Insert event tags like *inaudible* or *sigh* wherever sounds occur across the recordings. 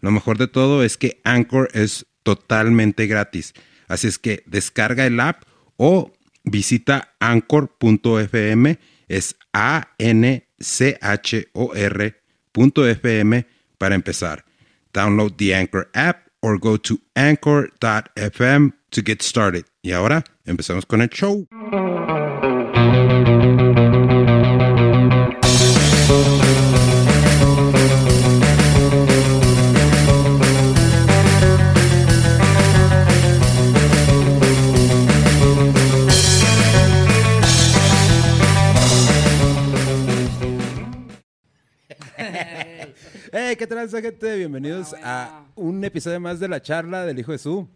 Lo mejor de todo es que Anchor es totalmente gratis. Así es que descarga el app o visita anchor.fm, es A-N-C-H-O-R.fm para empezar. Download the Anchor app or go to anchor.fm to get started. Y ahora empezamos con el show. ¿Qué tal, gente? Bienvenidos a un episodio más de la charla del Hijo de Su.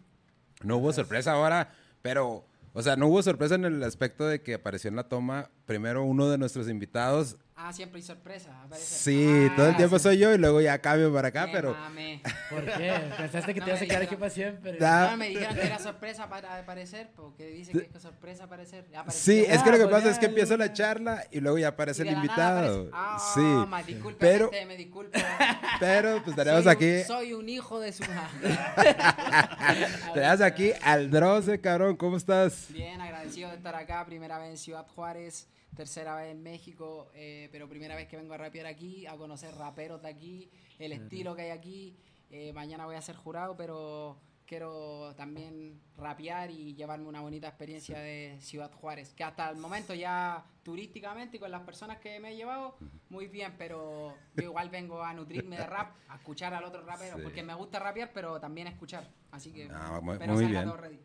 No hubo sorpresa ahora, pero, o sea, no hubo sorpresa en el aspecto de que apareció en la toma primero uno de nuestros invitados Ah, siempre hay sorpresa. aparece. Sí, Ah, todo el tiempo sí. soy yo y luego ya cambio para acá, Qué pero mame. *laughs* ¿Por qué? ¿Pensaste que No te ibas me a quedar aquí para siempre? Da- No me dijeron que era sorpresa para aparecer, porque dice que es sorpresa aparecer. Apareció. sí, es que lo que pues pasa es que empiezo la charla y luego ya aparece el invitado. aparece. Ah, Sí, ma, disculpe, pero, gente, me disculpo. *laughs* pero pues tenemos Soy un- aquí, Soy un hijo de su *laughs* tenemos aquí al Droce, cabrón, ¿cómo estás? Bien, agradecido de estar acá. Primera vez en Ciudad Juárez, tercera vez en México, eh, pero primera vez que vengo a rapear aquí, a conocer raperos de aquí, el estilo que hay aquí. Eh, mañana voy a ser jurado, pero quiero también rapear y llevarme una bonita experiencia de Ciudad Juárez, que hasta el momento ya turísticamente y con las personas que me he llevado, muy bien, pero yo igual vengo a nutrirme de rap, a escuchar al otro rapero, Sí. porque me gusta rapear, pero también escuchar. Así que Ah, muy- espero muy bien. todo ready.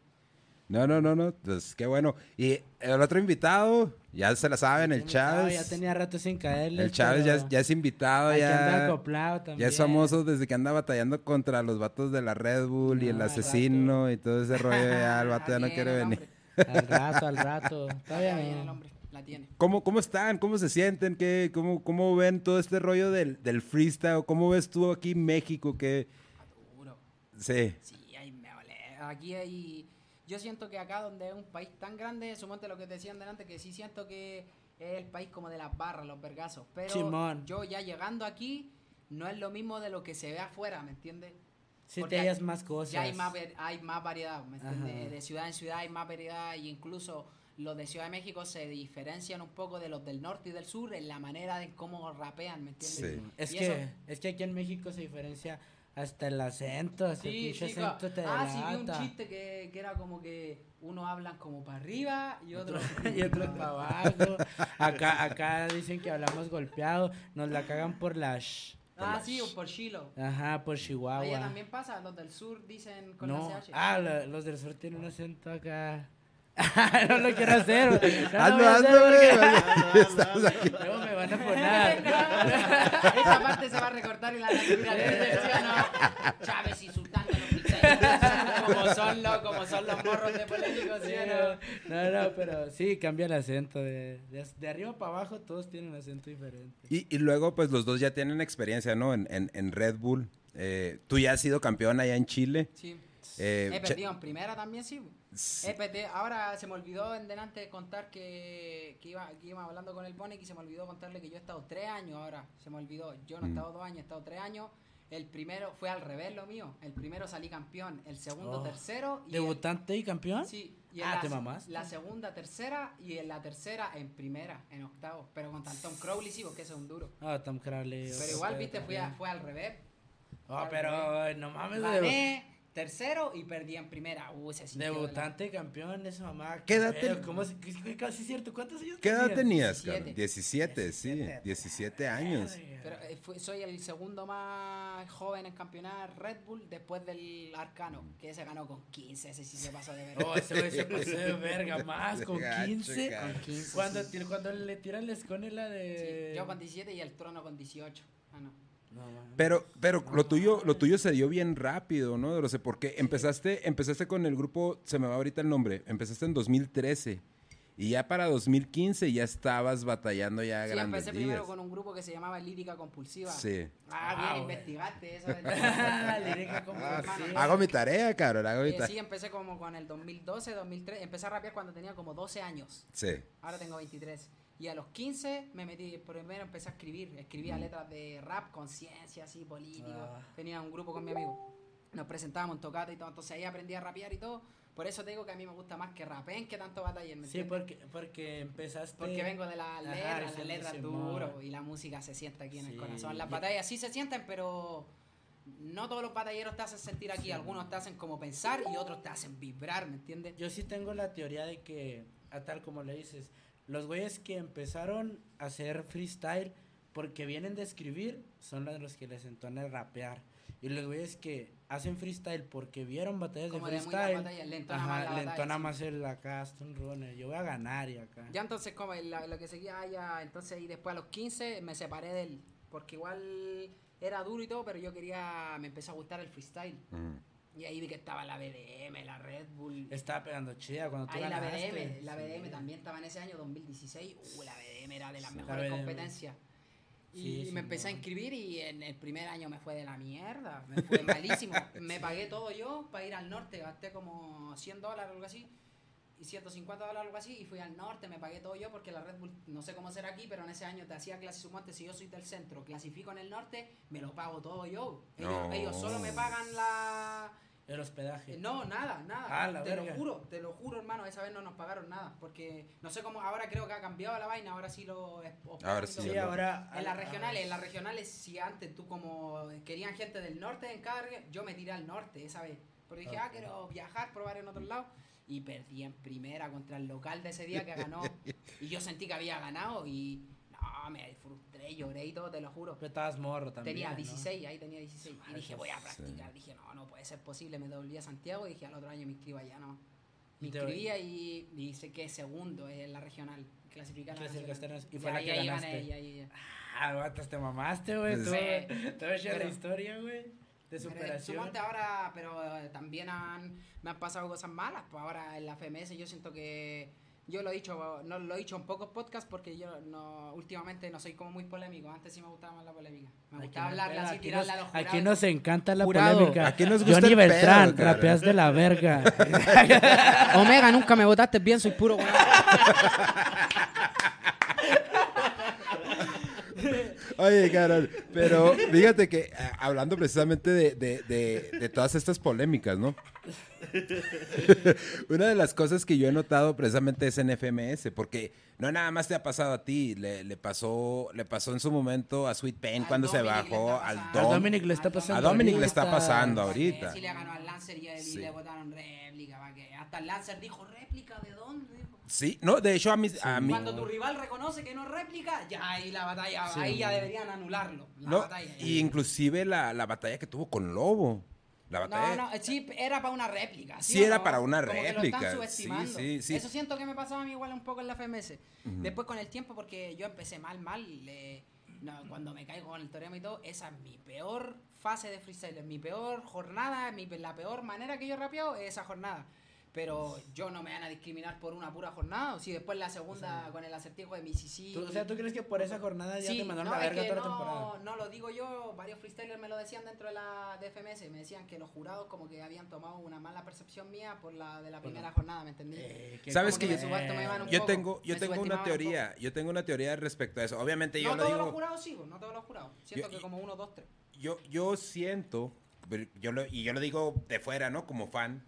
No, no, no, no, pues qué bueno. Y el otro invitado, ya se la saben, el No, Chávez. Ya tenía rato sin caerle. El Chávez ya, ya es invitado, ya, acoplado también. ya es famoso desde que anda batallando contra los vatos de la Red Bull y el al asesino y todo ese *laughs* rollo. Ya el vato ya no quiere venir. Al rato, al *laughs* rato. Todavía tiene el hombre, la tiene. ¿Cómo, ¿Cómo están? ¿Cómo se sienten? ¿Qué, cómo, ¿Cómo ven todo este rollo del, del freestyle? ¿Cómo ves tú aquí en México? que Duro. Sí. Sí, ahí me vale. Aquí hay. Yo siento que acá, donde es un país tan grande, sumonte lo que te decían delante, que sí siento que es el país como de las barras, los vergazos. Pero Simón. yo ya llegando aquí, no es lo mismo de lo que se ve afuera, ¿me entiendes? Sí Porque te hallas hay- más cosas. Ya hay más, ver- hay más variedad, ¿me entiendes? De ciudad en ciudad hay más variedad y incluso los de Ciudad de México se diferencian un poco de los del norte y del sur en la manera de cómo rapean, ¿me entiendes? Sí. Es Y que, eso- es que aquí en México se diferencia hasta el acento. Hasta el Sí, pinche sí, claro. acento te Ah, sí, vi un chiste que, que era como que uno hablan como para arriba y otro *laughs* y otros para abajo. Acá, acá dicen que hablamos golpeado. Nos la cagan por la sh. Ah, sí, o por Chilo. Ajá, por Chihuahua. Allá también pasa, los del sur dicen con No, la CH. ah, lo- los del sur tienen un acento acá. *laughs* no lo quiero hacer. No Hazlo, hazlo, güey. *laughs* Luego me van a poner. *laughs* Esta parte se va a recortar y la naturaleza ¿sí o no? Chávez insultando a los pizzeros. como son los, como son los morros de polémicos, ¿sí o no? No, no, pero sí, cambia el acento. De, de, de arriba para abajo todos tienen acento diferente. Y, y luego, pues los dos ya tienen experiencia, ¿no? En, en, en Red Bull. Eh, tú ya has sido campeón allá en Chile. Sí. Eh, He Cha- perdido en primera también, sí. Sí. He perdido- ahora se me olvidó en delante contar que, que, iba, que iba hablando con el Bonic y se me olvidó contarle que yo he estado tres años ahora. Se me olvidó. Yo no he Mm. estado dos años, he estado tres años. El primero fue al revés lo mío. El primero salí campeón, el segundo Oh. tercero. Y el- ¿Debutante y campeón? Sí, y Ah, la, ¿te mamaste? la segunda tercera y en la tercera en primera, en octavo. Pero con Tom Crowley sí, porque ese es un duro. Ah, Tom Crowley. Pero igual, viste, fue, a- fue al revés. Ah, pero no mames. Gané tercero y perdí en primera. Uh, se la- Debutante y campeón, esa mamá. ¿Qué edad pedo, ten- ¿Cómo se- qué- qué- Casi cierto. ¿Cuántos años ¿Qué edad tenías, 17. cabrón? 17, sí. 17. 17 años. Pero eh, fue- soy el segundo más joven en campeonar Red Bull después del Arcano, que ese ganó con 15, ese sí se pasó de ver. Oh, ese se pasó de *laughs* verga más *laughs* con Gacho, 15. cabrón. Con 15, Cuando, sí. cuando le tiran la escone la de. Sí, yo con 17 y el trono con 18. Ah, no. No. Pero, pero lo tuyo, lo tuyo se dio bien rápido, ¿no? No sé por qué. Empezaste, empezaste con el grupo, se me va ahorita el nombre, empezaste en 2013. Y ya para 2015 ya estabas batallando ya Sí, grandes empecé primero con un grupo que se llamaba Lírica Compulsiva. Sí. Ah, Ah, bien, investigaste eso. *laughs* Lírica como Ah, sí. Hago mi tarea, cabrón, hago mi Eh, tarea. sí, empecé como con el 2012, 2013. Empecé a rapear cuando tenía como 12 años. Sí. Ahora tengo 23. Y a los 15 me metí, primero empecé a escribir. Escribía letras de rap, conciencia, así, político. Ah. Tenía un grupo con mi amigo. Nos presentábamos en tocata y todo. Entonces ahí aprendí a rapear y todo. Por eso te digo que a mí me gusta más que rapeen que tanto batallen. ¿me Sí, porque, porque empezaste. Porque vengo de la Ajá, letra, las sí, letras sí, duro y la música se siente aquí en el Sí, corazón. Las batallas sí se sienten, pero no todos los batalleros te hacen sentir aquí. Algunos te hacen como pensar y otros te hacen vibrar, ¿me entiendes? Yo sí tengo la teoría de que, a tal como le dices, los güeyes que empezaron a hacer freestyle porque vienen de escribir son los que les entona el rapear. Y los güeyes que hacen freestyle porque vieron batallas Como de de freestyle, la batalla, le entona ajá, más la le batalla, entona sí. más el acá, Stone Runner, yo voy a ganar y acá. Ya entonces, como la- lo que seguía ya, entonces, y después a los 15 me separé de él. Porque igual era duro y todo, pero yo quería, me empezó a gustar el freestyle. Mm. Y ahí vi que estaba la BDM, la Red Bull. Estaba pegando chida cuando tú Ahí la. BDM, la Sí. BDM también estaba en ese año 2016. Uh, la BDM era de las Sí. La mejores BDM. competencias. Y Sí, sí, me empecé a inscribir y en el primer año me fue de la mierda. Me fue malísimo. *laughs* me pagué todo yo para ir al norte. Gasté como 100 dólares o algo así. Y 150 dólares algo así. Y fui al norte. Me pagué todo yo porque la Red Bull, no sé cómo será aquí, pero en ese año te hacía clase suponte Si yo soy del centro, clasifico en el norte, me lo pago todo yo. Ellos, No. ellos solo me pagan la, El hospedaje. No, nada, nada. Ah, la te verga. lo juro, te lo juro, hermano. Esa vez no nos pagaron nada. Porque no sé cómo. Ahora creo que ha cambiado la vaina. Ahora sí lo. Ahora sí. Sí, ahora. En las ah, regionales, en las regionales, si antes tú como querían gente del norte en cada región, yo me tiré al norte esa vez. Porque dije, ah, Ok. quiero viajar, probar en otro lado. Y perdí en primera contra el local de ese día que ganó. *laughs* y yo sentí que había ganado y no, me frustré, lloré y todo, te lo juro. Pero estabas morro también. Tenía ¿no? 16, ahí tenía 16. Ah, Y dije, voy a sí. practicar. Dije, no, no puede ser posible. Me devolví a Santiago y dije, al otro año me inscribo allá, no. Me inscribía y, y sé que segundo en la regional. Clasificar la la- y fue la ahí- que ahí ganaste. gané, y ahí- Ah, te mamaste, güey. Sí. Tú, te voy a echar la historia, güey. De Pero superación. Sumonte ahora, pero eh, también han, me han pasado cosas malas. Pues ahora en la FMS yo siento que yo lo he dicho, no lo he dicho en pocos podcasts porque yo no últimamente no soy como muy polémico. Antes sí me gustaba más la polémica. Me Aquí gustaba no- hablarla así, tirarla a nos- los jurados. Aquí nos encanta la Jurado. polémica. Aquí nos gusta Johnny el pedo, Beltrán, cara. rapeas de la verga. *laughs* Omega, nunca me votaste bien, soy puro. *laughs* Oye, Carol, pero fíjate que eh, hablando precisamente de, de- de- de todas estas polémicas, ¿no? *laughs* Una de las cosas que yo he notado precisamente es en FMS, porque no nada más te ha pasado a ti, le, le pasó, le pasó en su momento a Sweet Pain Al cuando se Dominic bajó, al pasando. A Dom. Dominic le está pasando. A Dominic le está pasando ahorita. Sí le ganó al Lancer y, Sí. le votaron réplica. ¿pa' qué? Hasta el Lancer dijo, ¿réplica de dónde? Sí, no, de hecho a mí, a mí Cuando tu rival reconoce que no es réplica, ya ahí la batalla, Sí. ahí ya deberían anularlo. La no, batalla. y inclusive la, la batalla que tuvo con Lobo. La batalla. No, no, sí, era para una réplica. Sí, o era no? para una Como que lo réplica, están sí, subestimando. sí, sí. Eso siento que me pasaba a mí igual un poco en la FMS. Después con el tiempo, porque yo empecé mal, mal. le- no, cuando me caigo con el teorema y todo, esa es mi peor fase de freestyle. Es mi peor jornada, mi, la peor manera que yo rapeo es esa jornada. Pero yo no me van a discriminar por una pura jornada. O si después la segunda con el acertijo de Mississippi. Tú- o sea, ¿tú crees que por esa jornada ya Sí, te mandaron no, la es verga que toda la no, temporada? no lo digo yo, varios freestylers me lo decían dentro de la de FMS, me decían que los jurados como que habían tomado una mala percepción mía por la de la primera la- jornada, ¿me entendí? Eh, que ¿Sabes que que yo- me subasto, me van un Yo poco, tengo, yo me tengo una un teoría, yo tengo una teoría respecto a eso. Obviamente yo no lo todos los digo, jurados sí, no todos los jurados. Siento Yo- que como uno, dos, tres. yo, yo siento, yo lo, y yo lo digo de fuera, ¿no? Como fan.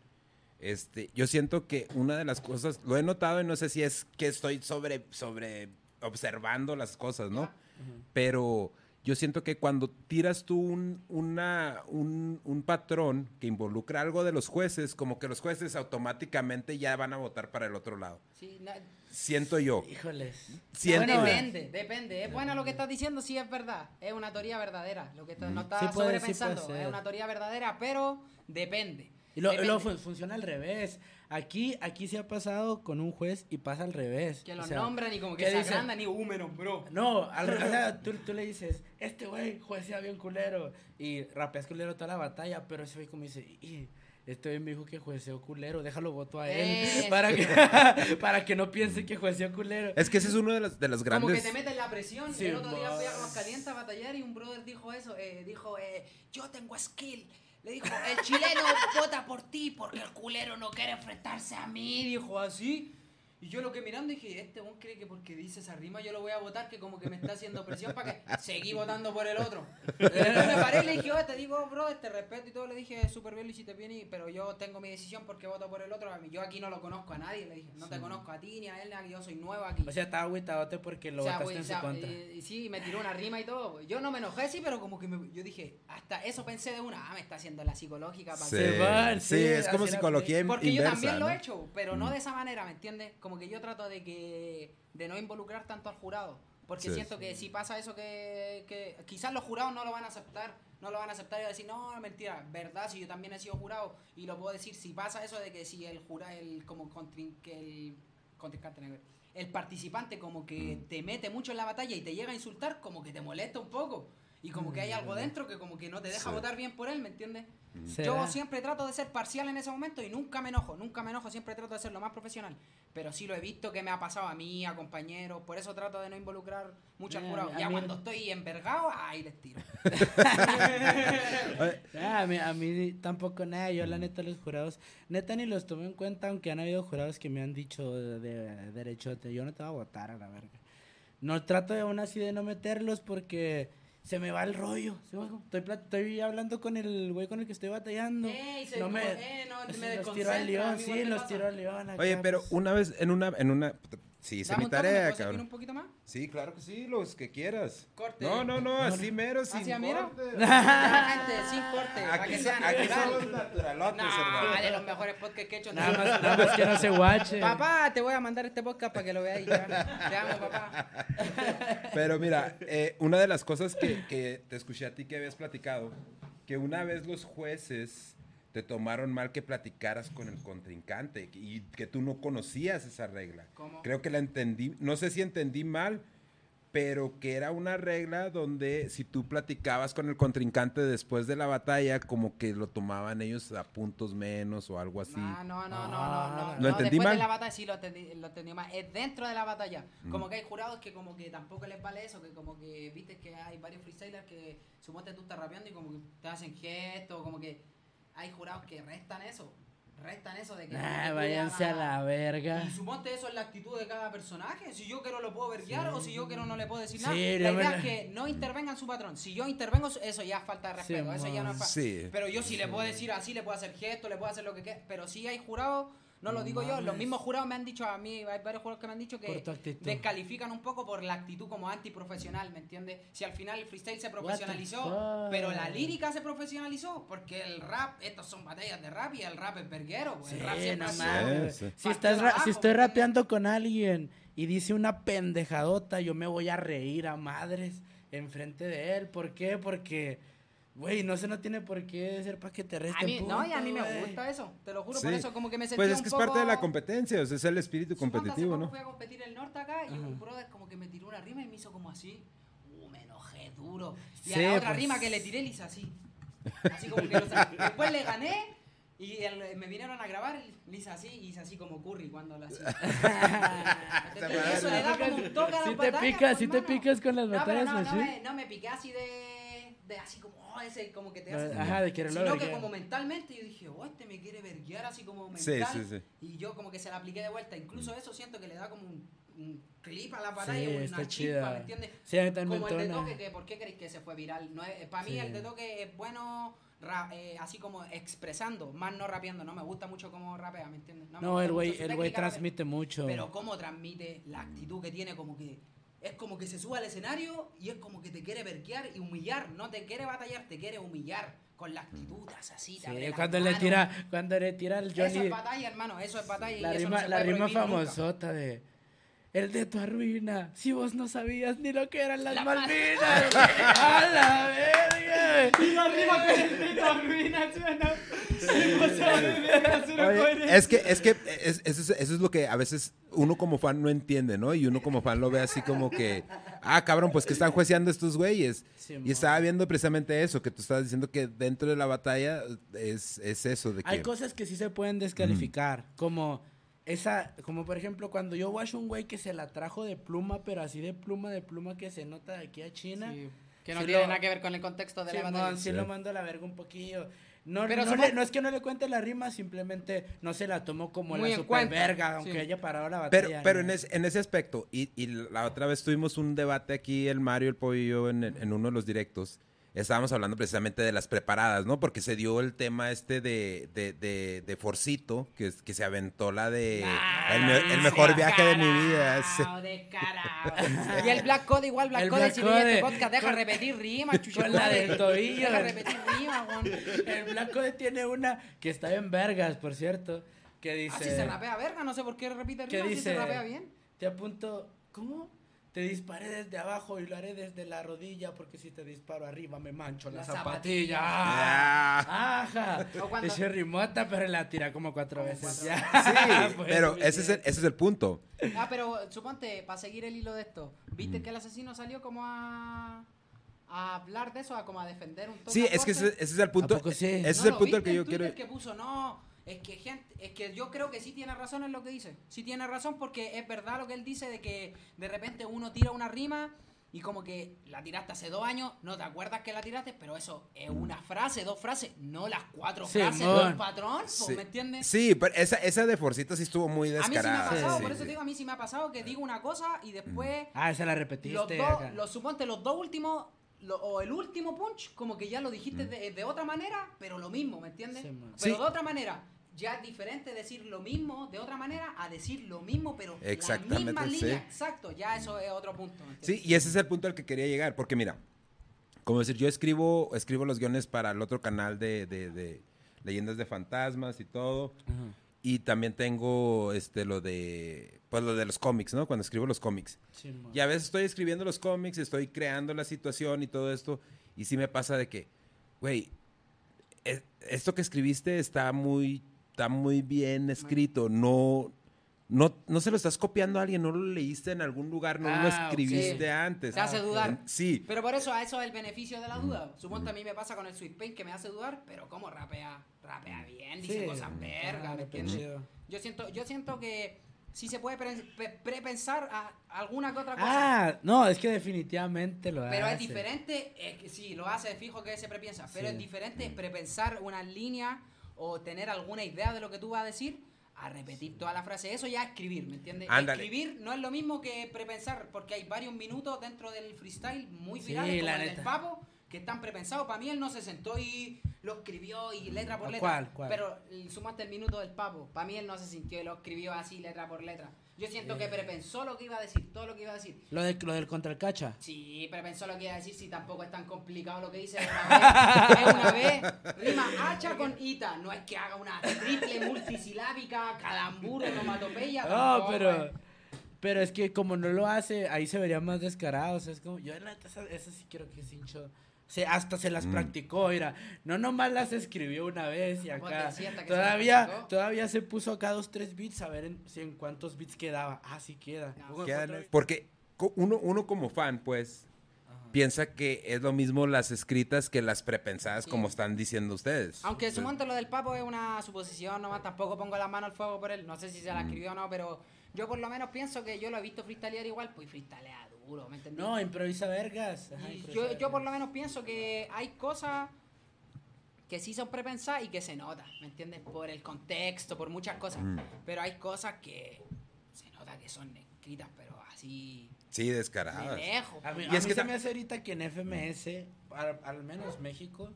Este, yo siento que una de las cosas, lo he notado y no sé si es que estoy sobre, sobre observando las cosas, ¿no? Ya. Pero yo siento que cuando tiras tú un, una, un, un patrón que involucra algo de los jueces, como que los jueces automáticamente ya van a votar para el otro lado. Sí, no, Siento yo. Híjoles. Siento no, yo. depende, depende. Es bueno lo que estás diciendo, sí es verdad. Es una teoría verdadera. Lo que estás- no estás Sí puede, sí sobrepensando. ser. es una teoría verdadera, pero depende. Y lo- Depende. fun- funciona al revés. Aquí, aquí se ha pasado con un juez y pasa al revés. Que O los sea, nombran y como que ¿qué se dicen? agrandan y húmeros, bro. No, al revés, o sea, *laughs* tú, tú le dices, este güey juecea bien culero. Y rapeas culero toda la batalla, pero ese güey como dice, "Y, este güey me dijo que jueceó culero, déjalo voto a él. Para, que, *laughs* para que no piense que jueceó culero. Es que ese es uno de los, de los Como que grandes. te meten la presión. Sí, el otro día fui a. Aguascalientes a batallar y un brother dijo eso. eh, dijo, eh, yo tengo skill. Le dijo, el chileno vota por ti porque el culero no quiere enfrentarse a mí. Dijo así. Y yo lo que mirando dije, este one cree que porque dice esa rima yo lo voy a votar, que como que me está haciendo presión para que seguí *laughs* votando por el otro. *laughs* Entonces me paré y le dije, "Oye, te digo, brother, te respeto y todo. Le dije, súper bien, lo hiciste bien, y- pero yo tengo mi decisión porque voto por el otro. Yo aquí no lo conozco a nadie. Le dije, no te conozco a ti ni a él, ni a yo soy nuevo aquí. O sea, estaba agüitadote porque lo O sea, votaste en o sea, su contra. eh, sí, me tiró una rima y todo. Yo no me enojé, sí, pero como que me- yo dije, hasta eso pensé de una, ah, me está haciendo la psicológica para Sí, Se van, sí, sí, es como psicología Porque yo inversa, también lo ¿no? he hecho, pero Mm. no de esa manera, ¿me entiendes? Como que yo trato de que de no involucrar tanto al jurado. Porque Sí, siento que si pasa eso que, que quizás los jurados no lo van a aceptar, no lo van a aceptar y van a decir, no, mentira, verdad, si yo también he sido jurado y lo puedo decir, si pasa eso de que si el jurado, el como contrin- que el contrincante, el participante como que Mm. te mete mucho en la batalla y te llega a insultar, como que te molesta un poco. Y como que hay algo dentro que como que no te deja Sí. votar bien por él, ¿me entiendes? ¿Será? Yo siempre trato de ser parcial en ese momento y nunca me enojo, nunca me enojo, siempre trato de ser lo más profesional. Pero sí lo he visto que me ha pasado a mí, a compañeros, por eso trato de no involucrar mucho al Eh, jurado. Ya mí- cuando estoy envergado, ahí les tiro. *laughs* Ah, a, mí, a mí tampoco nada, yo la neta los jurados, neta ni los tomé en cuenta, aunque han habido jurados que me han dicho de, de derechote, yo no te voy a votar a la verga. No trato de aún así de no meterlos porque se me va el rollo. Estoy, estoy hablando con el güey con el que estoy batallando. Ey, se no me, eh, no, *laughs* me los tiro al león, sí, los pasa. tiro al león. acá, Oye, pero pues. una vez en una, en una, sí, hice mi un toque, ¿me tarea, cabrón. un poquito más? Sí, claro que sí, los que quieras. Corte. No, no, no, así mero, sin ¿Hacia mero? corte. *laughs* Gente, sin corte, para Aquí, que so- sea aquí natural. somos naturalotes, hermano. de los mejores podcasts que he hecho. Nada más, nada más que no se guache. Papá, te voy a mandar este podcast para que lo veáis. ya. Te amo, papá. *laughs* Pero mira, eh, una de las cosas que, que te escuché a ti que habías platicado, que una vez los jueces te tomaron mal que platicaras con el contrincante y que tú no conocías esa regla. ¿Cómo? Creo que la entendí, no sé si entendí mal, pero que era una regla donde si tú platicabas con el contrincante después de la batalla, como que lo tomaban ellos a puntos menos o algo así. No, no, no, no, no, Ah, no. ¿lo no, entendí después mal? de la batalla sí lo entendí, lo entendí mal. Es dentro de la batalla. Mm. Como que hay jurados que como que tampoco les vale eso, que como que viste que hay varios freestylers que suponte tú estás rapeando y como que te hacen gestos, como que hay jurados que restan eso. Restan eso de que... Ah, le váyanse a la verga. Y suponte eso es la actitud de cada personaje. Si yo quiero lo puedo verguiar o si yo quiero no le puedo decir Sí, nada. La idea la- es que no intervengan su patrón. Si yo intervengo, eso ya es falta de respeto. Sí, eso ya no es Sí. Pero yo sí le puedo decir así, le puedo hacer gestos, le puedo hacer lo que quiera. Pero si hay jurados, no lo digo yo, los mismos jurados me han dicho a mí, hay varios jurados que me han dicho que descalifican un poco por la actitud como antiprofesional, ¿me entiendes? Si al final el freestyle se profesionalizó, pero la lírica se profesionalizó, porque el rap, estos son batallas de rap y el rap es verguero. pues, el rap siempre no ha sido- mames. Sí, sí. Si, estás ra- abajo, si estoy rapeando con alguien y dice una pendejadota, yo me voy a reír a madres enfrente de él. ¿Por qué? Porque, güey, no se no tiene por qué ser para que te A resten mí, no, y a mí me gusta eso, te lo juro, Sí. por eso como que me sentí Pues es un que es poco... parte de la competencia, o sea, es el espíritu competitivo, ¿no? fui a competir el norte acá y Ajá. un brother como que me tiró una rima y me hizo como así. Uh, me enojé duro. Y a Sí, la otra pues. rima que le tiré le hice así. Así como que lo *laughs* Después le gané y el- me vinieron a grabar le hice así y hice así como Curry cuando lo hacía. *laughs* *laughs* Eso le da como un toque a las Si te batallas, picas, si te picas con las No, batallas, no, no, sí. me, no me piqué así de, de así como, oh, ese como que te hace. Ajá, de quererlo Sino que como mentalmente yo dije, oh, este me quiere verguiar así como Sí, mental. sí, sí. Y yo como que se la apliqué de vuelta. Incluso eso siento que le da como un, un clip a la Sí, batalla, una está chispa, chida. ¿me entiendes? Sí, Como me el de toque, que ¿por qué creéis que se fue viral? No para mí Sí. el de toque es bueno ra- eh, así como expresando, más no rapeando. No me gusta mucho cómo rapea, ¿me entiendes? me No, gusta el güey, transmite mucho. Pero cómo transmite la actitud que tiene, como que es como que se sube al escenario y es como que te quiere verquear y humillar, no te quiere batallar, te quiere humillar con la actitud así, te Sí, cuando le tira, cuando le tira Eso Johnny es batalla, hermano, eso es batalla la y eso no rima, la rima prohibir nunca. famosota de el de tu ruina, si vos no sabías ni lo que eran las La Malvinas. *laughs* ¡A la verga! Y la rima con el pito arruina, suena. Oye, es que, es que es- eso, es, eso es lo que a veces uno como fan no entiende, ¿no? Y uno como fan lo ve así como que, ah, cabrón, pues que están jueceando estos güeyes. Simón. Y estaba viendo precisamente eso, que tú estabas diciendo que dentro de la batalla es, es eso, de que... Hay cosas que sí se pueden descalificar, como esa, como por ejemplo cuando yo watch un güey que se la trajo de pluma, pero así de pluma, de pluma que se nota de aquí a China. Sí, que no Sí tiene lo- nada que ver con el contexto de la Simón, batalla. sí Sí. lo mando a la verga un poquillo. No, Pero no, le- no es que no le cuente la rima, simplemente no se la tomó como Muy la super verga, aunque sí. haya parado la Pero, batalla. pero ¿no? en, ese, en ese aspecto, y, y la otra vez tuvimos un debate aquí, el Mario, el Pollo y yo, en, en uno de los directos. Estábamos hablando precisamente de las preparadas, ¿no? Porque se dio el tema este de, de, de, de Forcito, que, es- que se aventó la de Ah, el, me- el mejor viaje de mi vida. Descarado. *laughs* Y el Black Code igual, Black El Code, Black si este Code. podcast, deja Con- repetir rimas, chucho. con la del tobillo. Deja repetir rimas, weón. El Blanco tiene una que está en vergas, por cierto, que dice... Ah, si se rapea verga, no sé por qué repite que rimas, si dice... se rapea bien. Te apunto... ¿Cómo? Te disparé desde abajo y lo haré desde la rodilla porque si te disparo arriba me mancho la, La zapatilla. zapatilla. Ah, Ajá. Cuando- Dice rimota, pero la tira como cuatro Como veces. cuatro Ya. Sí, *laughs* Pues, pero ese es, el, bien. ese es el punto. Ah, pero suponte, para seguir el hilo de esto, ¿viste que el asesino salió como a, a hablar de eso, a como a defender un toque Sí, es que ese, ese es el punto. Ese ¿No es el punto al que yo Twitter quiero. que puso, no, es que gente, es que yo creo que sí tiene razón en lo que dice. Sí tiene razón porque es verdad lo que él dice de que de repente uno tira una rima y como que la tiraste hace dos años, no te acuerdas que la tiraste, pero eso es una frase, dos frases, no las cuatro frases del patrón, po, Sí. ¿me entiendes? Sí, pero esa, esa de Forcito sí estuvo muy A mí sí me ha descarada. pasado, Sí, por sí, eso te digo, a mí sí me ha pasado que digo una cosa y después Ah, esa la los repetiste. dos, acá. los, suponte los dos últimos, lo- o el último punch, como que ya lo dijiste de, de otra manera, pero lo mismo, ¿me entiendes? Sí, pero Sí. de otra manera. Ya es diferente decir lo mismo de otra manera a decir lo mismo, pero la Exactamente, misma sí. línea, exacto, ya eso es otro punto. Sí, y ese es el punto al que quería llegar, porque mira, como decir, yo escribo, escribo los guiones para el otro canal de, de- de leyendas de fantasmas y todo, y también tengo este lo de, pues lo de los cómics, ¿no? Cuando escribo los cómics. Simón. Y a veces estoy escribiendo los cómics, estoy creando la situación y todo esto, y sí me pasa de que, güey, e- esto que escribiste está muy, está muy bien escrito, no, no, no se lo estás copiando a alguien, no lo leíste en algún lugar, no lo Ah, escribiste sí. antes. Te hace Ah, dudar. Sí, Pero por eso, a eso es el beneficio de la duda. Suponte a mí me pasa con el Sweet Pain que me hace dudar, pero ¿cómo rapea? Rapea bien, dice Sí. cosas verga, Ah. Yo siento, yo siento que sí se puede pre- pre- prepensar a alguna que otra cosa. Ah, no, es que definitivamente lo Pero es hace. diferente, es que sí, lo hace fijo que se prepiensa, pero Sí. es diferente prepensar una línea o tener alguna idea de lo que tú vas a decir a repetir toda la frase. Eso ya es escribir, ¿me entiendes? Ándale. Escribir no es lo mismo que prepensar, porque hay varios minutos dentro del freestyle muy Sí, virales, como la el del. Papo, que están prepensados. Para mí él no se sentó y lo escribió y letra por ¿A letra. cuál, cuál? Pero sumaste el minuto del Papo. Para mí él no se sintió y lo escribió así letra por letra. Yo siento que prepensó lo que iba a decir, todo lo que iba a decir. Lo, de, lo del contra el cacha. Sí, pero pensó lo que iba a decir si tampoco es tan complicado lo que dice una vez. Es una vez, rima hacha con ita. No es que haga una triple multisilábica, calambur, onomatopeya. No, pero. eh. Pero es que como no lo hace, ahí se vería más descarado. O sea, es como. Yo, la neta, esa, esa sí quiero que Sincho. Se, hasta se las Mm. practicó, mira. No nomás las escribió una vez y acá. que se Todavía, todavía se puso acá dos, tres bits a ver en, si en cuántos bits quedaba. Ah, sí queda. Vez. porque uno, uno como fan, pues, piensa que es lo mismo las escritas que las prepensadas, Sí. como están diciendo ustedes. Aunque sumonte lo del Papo es una suposición, nomás tampoco pongo la mano al fuego por él. No sé si se la escribió o no, pero yo por lo menos pienso que yo lo he visto freestylear igual, pues freestylea duro, ¿me entendés? No, improvisa vergas. Ajá, improvisa yo, yo por vergas. lo menos pienso que hay cosas que sí son prepensadas y que se nota, ¿me entiendes? Por el contexto, por muchas cosas. Mm. Pero hay cosas que se nota que son escritas, pero así Sí, de descaradas. lejos. A mí, Y a es mí que se me hace ahorita que en FMS, al, al menos México,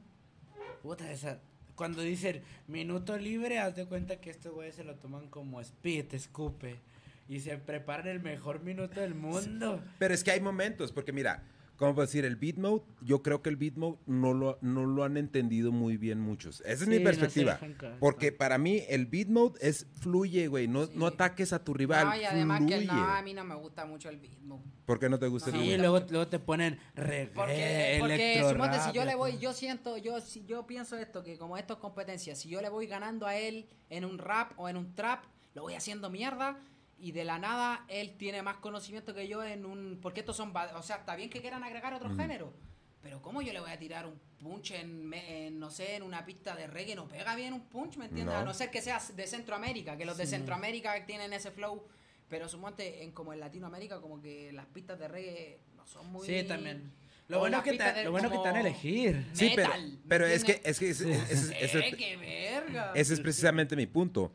puta esa. Cuando dicen minuto libre, haz de cuenta que estos güeyes se lo toman como speed, escupe. Y se preparan el mejor minuto del mundo. Pero es que hay momentos, porque mira, ¿cómo puedo decir? El beat mode, yo creo que el beat mode no lo, no lo han entendido muy bien muchos. Esa es Sí, mi no perspectiva. caer. porque para mí el beat mode es fluye, güey. No, no ataques a tu rival. No, y además fluye. que no, a mí no me gusta mucho el ritmo. ¿Por qué no te gusta No, el Sí, beat mode? luego, luego te ponen reggae, Porque, porque suponte, si rap, yo le voy, yo siento, yo, si yo pienso esto, que como esto es competencia, si yo le voy ganando a él en un rap o en un trap, lo voy haciendo mierda y de la nada él tiene más conocimiento que yo en un... Porque estos son... O sea, está bien que quieran agregar otros géneros, pero ¿cómo yo le voy a tirar un punch en, en, no sé, en una pista de reggae? No pega bien un punch, ¿me entiendes? No. A no ser que sea de Centroamérica, que los de Sí. Centroamérica tienen ese flow. Pero suponte, en, como en Latinoamérica, como que las pistas de reggae no son muy... Sí, también. Lo bueno, que de lo bueno que te dan a elegir. Sí, pero, metal, ¿me pero es que, es que ese, ese- ese- ¡Eh, qué verga! ese es precisamente mi punto.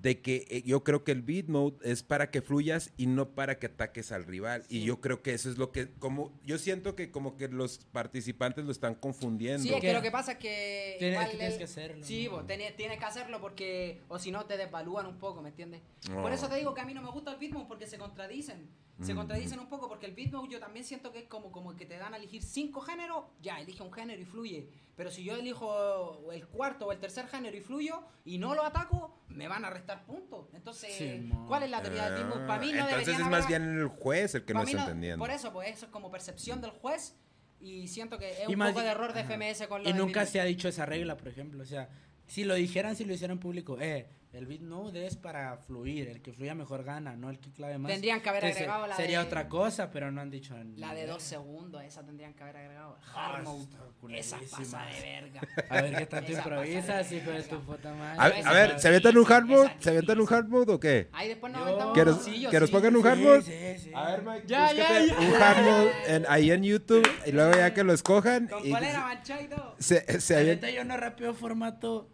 De que eh, yo creo que el beat mode es para que fluyas y no para que ataques al rival. Y Sí. yo creo que eso es lo que, como, yo siento que como que los participantes lo están confundiendo. Sí, es que lo que pasa es que. Tiene- igual que tienes el- que hacerlo, Sí, ¿no? vos tenés, tienes que hacerlo porque. O si no, te desvalúan un poco, ¿me entiendes? Oh. Por eso te digo que a mí no me gusta el beatmode porque se contradicen. Se Mm. contradicen un poco porque el beatmode yo también siento que es como, como que te dan a elegir cinco géneros, ya, elige un género y fluye. Pero si yo elijo el cuarto o el tercer género y fluyo y no lo ataco, me van a restar puntos. Entonces, Sí. ¿cuál es la teoría del beatmode? Para mí no Entonces deberían es haber- más bien el juez el que no está entendiendo. Por eso, pues eso es como percepción del juez y siento que es Y un más poco de error de Ajá. FMS con lo Y nunca se ha dicho esa regla, por ejemplo. O sea, si lo dijeran, si lo hicieran público, eh, el beat node es para fluir, el que fluya mejor gana, no el que clave más. Tendrían que haber agregado la Sería de- otra cosa, pero no han dicho La de dos segundos, esa tendrían que haber agregado. Ah, Hard esa pasa de verga. A ver qué tanto improvisas, hijo de tu puta madre. A, ver, ¿se avientan un hard mode? ¿Se avientan un hard mode o qué? Ahí después nos Yo- aventamos ¿Quieres- sí. pongan un hard mode? sí, sí. A ver, Mike, Ya, ya, un hard mode en- ahí en YouTube y luego ya que lo escojan Con y polera manchada y todo. se, se yo no rapeo formato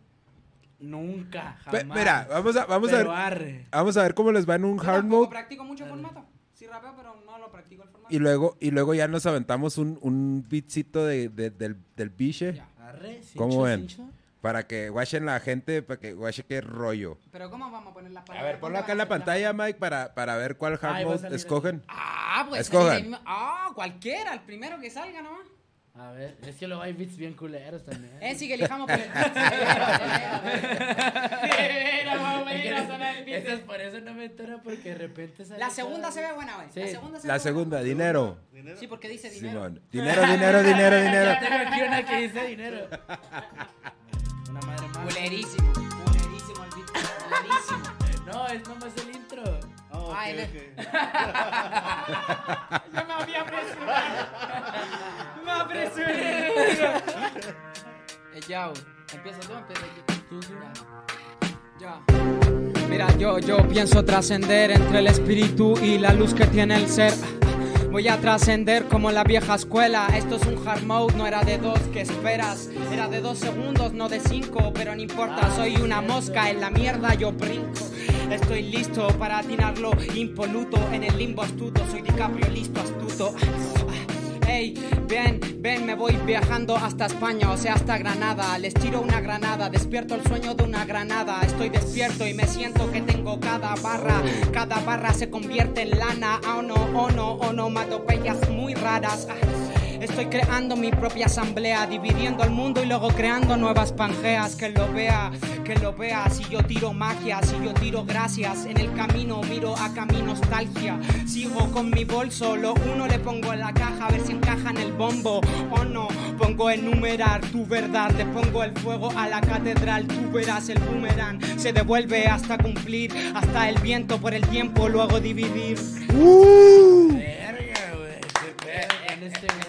nunca, Pe- jamás. Mira, vamos a, vamos a Pero ver. arre. Vamos a ver cómo les va en un Yo hard mode practico mucho formato. Sí rapeo, pero no lo practico el formato. y luego y luego ya nos aventamos un, un beatcito de, de- del, del biche. Arre, cincho, ¿Cómo ven? cincho. para que guachen la gente, para que guache qué rollo. Pero ¿cómo vamos a poner las A palabras? ver, ponlo ¿Dónde acá en la a pantalla, Mike, para, para ver cuál hard Ahí va a mode escogen. Ah, pues el mismo- Ah, cualquiera, el primero que salga nomás. A ver, es que luego hay beats bien culeros también. Eh, *laughs* sí que elijamos por el beat. Es por eso no me entera porque de repente sale La segunda se ve buena, güey. La Sí. segunda se La ve segunda, buena. dinero. ¿Dinero? Sí, porque dice dinero. Simón. Dinero, dinero, dinero, dinero. Yo *laughs* tengo aquí una que dice dinero. Una madre más. Culerísimo, culerísimo el beat. Culerísimo. No, es nomás el intro. Ah, ok, Ay, le- ok. Yo *laughs* me había apresurado. Eh, ya. Empieza tú, empieza yo. Ya. Mira, yo, yo pienso trascender entre el espíritu y la luz que tiene el ser. Voy a trascender como la vieja escuela. Esto es un hard mode, no era de dos, ¿qué esperas? Era de dos segundos, no de cinco, pero no importa, soy una mosca en la mierda, yo brinco. Estoy listo para atinarlo impoluto en el limbo astuto. Soy DiCaprio, listo, astuto. Ey, ven, ven, me voy viajando hasta España, o sea, hasta Granada. Les tiro una granada, despierto el sueño de una granada. Estoy despierto y me siento que tengo cada barra. Cada barra se convierte en lana. Oh no, oh no, onomatopeyas muy raras. Ah, Estoy creando mi propia asamblea, dividiendo el mundo y luego creando nuevas pangeas. Que lo vea, que lo vea. Si yo tiro magia, si yo tiro gracias. En el camino miro acá mi nostalgia. Sigo con mi bolso, lo uno le pongo en la caja a ver si encaja en el bombo. O no, pongo enumerar tu verdad. Le pongo el fuego a la catedral. Tú verás el boomerang. Se devuelve hasta cumplir. Hasta el viento por el tiempo lo hago dividir. Verga, güey. con este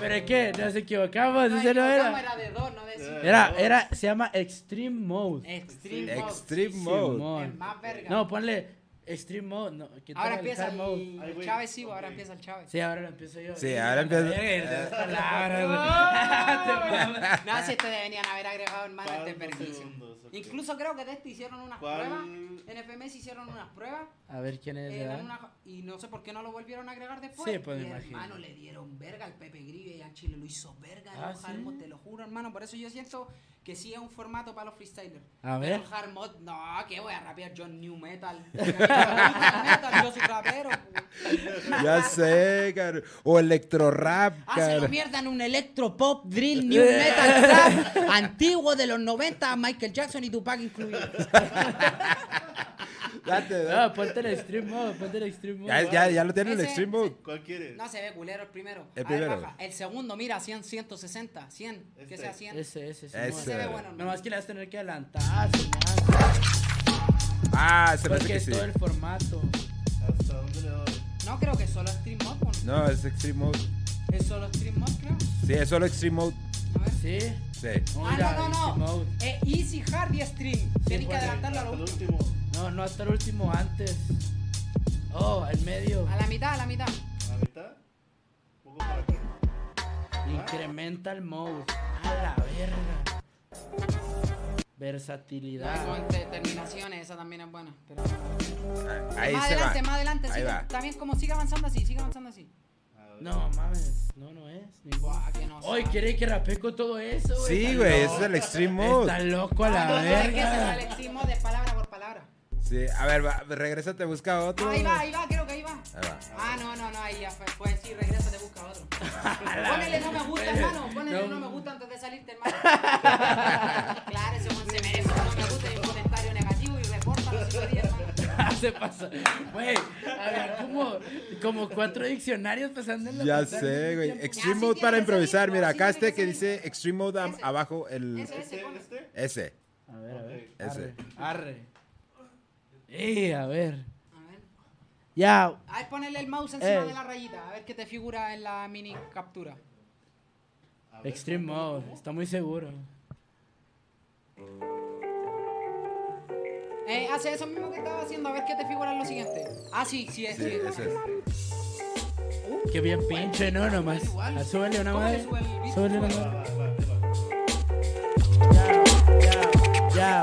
pero es que nos equivocamos, ese no era. era de dos, no de cinco. Era, era, se llama Extreme Mode. Extreme mode. Extreme Sí, mode. Es más verga. No, ponle Extreme Mode. No, Ahora el empieza hard mode. el, güey. Chávez, sí, ahora empieza el Chávez. Sí, ahora lo empiezo yo. Sí, ahora empieza- palabras, güey. *laughs* *laughs* No, si este deberían haber agregado, hermano, este ¿Cuántos Ok. Incluso creo que de este hicieron unas ¿Cuál? pruebas. En FMS hicieron unas pruebas. A ver quién es, eh, una- y no sé por qué no lo volvieron a agregar después. Sí, pues, me y imagino. hermano, le dieron verga al Pepe Gribe y a Chile lo hizo verga. Ah, ¿sí? te lo juro, hermano. Por eso yo siento que sí es un formato para los freestylers. A Pero ver. el hard mod, no, que voy a rapear John New Metal. *laughs* metal, yo soy rapero. *laughs* Ya sé, cabrón. O electro rap, Hacen cabrón. mierda en un electro pop, drill, *laughs* new metal, trap, antiguo de los 90, Michael Jackson y Tupac. Date, date. No, ponte el extreme mode, ponte el extreme mode. Ya, ya, ya lo tiene el Ese- extreme mode. ¿Cuál quieres? No se ve culero el primero. El A primero. El segundo, mira, 100, 160, 100, que Este. sea 100. Ese, ese, sí. Ese. Se ve bueno. Nomás que le vas a tener que adelantar, Ah, se me hace Porque que es sí. todo el formato. ¿Hasta dónde le doy? No creo que solo Stream Mode, ¿o no? Es extreme mode. Es solo Stream Mode, creo. Sí, es solo extreme mode. A ver. Sí. Sí. Ah, Mira, no, no, extreme no. mode. Eh, easy, Hard y Stream. Tienen que pues, adelantarlo a Hasta el último. último. No, no hasta el último antes. Oh, el medio. A la mitad, a la mitad. ¿A la mitad? ¿Un poco para aquí? Incremental mode. A la verga. Versatilidad. Con te- terminaciones, esa también es buena. Pero... Ahí más se adelante, va. más adelante. Ahí siga- va. También como sigue avanzando así, sigue avanzando así. No mames, no, no es. Buah, que no Hoy quiere que rapee con todo eso, güey. Sí, güey, ese loco. es el extreme mode. Está loco a Ah, la no, es que ese es el verga. extreme mode de palabra por palabra. Sí, a ver, va, regrésate, busca otro. Ah, ahí va, ahí va, creo que ahí va. Ahí va. Ah, no, no, no, ahí ya fue. Pues sí, regresa, te busca otro. *laughs* Ponele no me gusta, hermano. Ponele no me gusta antes de salirte, hermano. *laughs* Claro, ese se merece un no me gusta y un comentario negativo y reporta los cinco días, hermano. *laughs* Se pasa. Güey, había como, como cuatro diccionarios pasando en la Ya sé, güey. tiempo. Extreme mode para improvisar. salir, Mira, acá este que dice Extreme mode Ese. abajo el Ese, ese, ¿Este? ¿Este? ese. A ver, a ver. Ese. Arre. arre. Eh, a ver. A ver. Ya. A ver, ponele el mouse encima Eh. de la rayita. A ver qué te figura en la mini captura. Ver, Extreme ¿cómo, mode. Está muy seguro. Eh, hace eso mismo que estaba haciendo. A ver qué te figura en lo siguiente. Ah, sí, sí, es. Sí, sí, ese es. Qué bien pinche, ¿no? Nomás. Ah, Súbele una ¿Cómo le madre. Súbele una madre. Ya, ya, ya.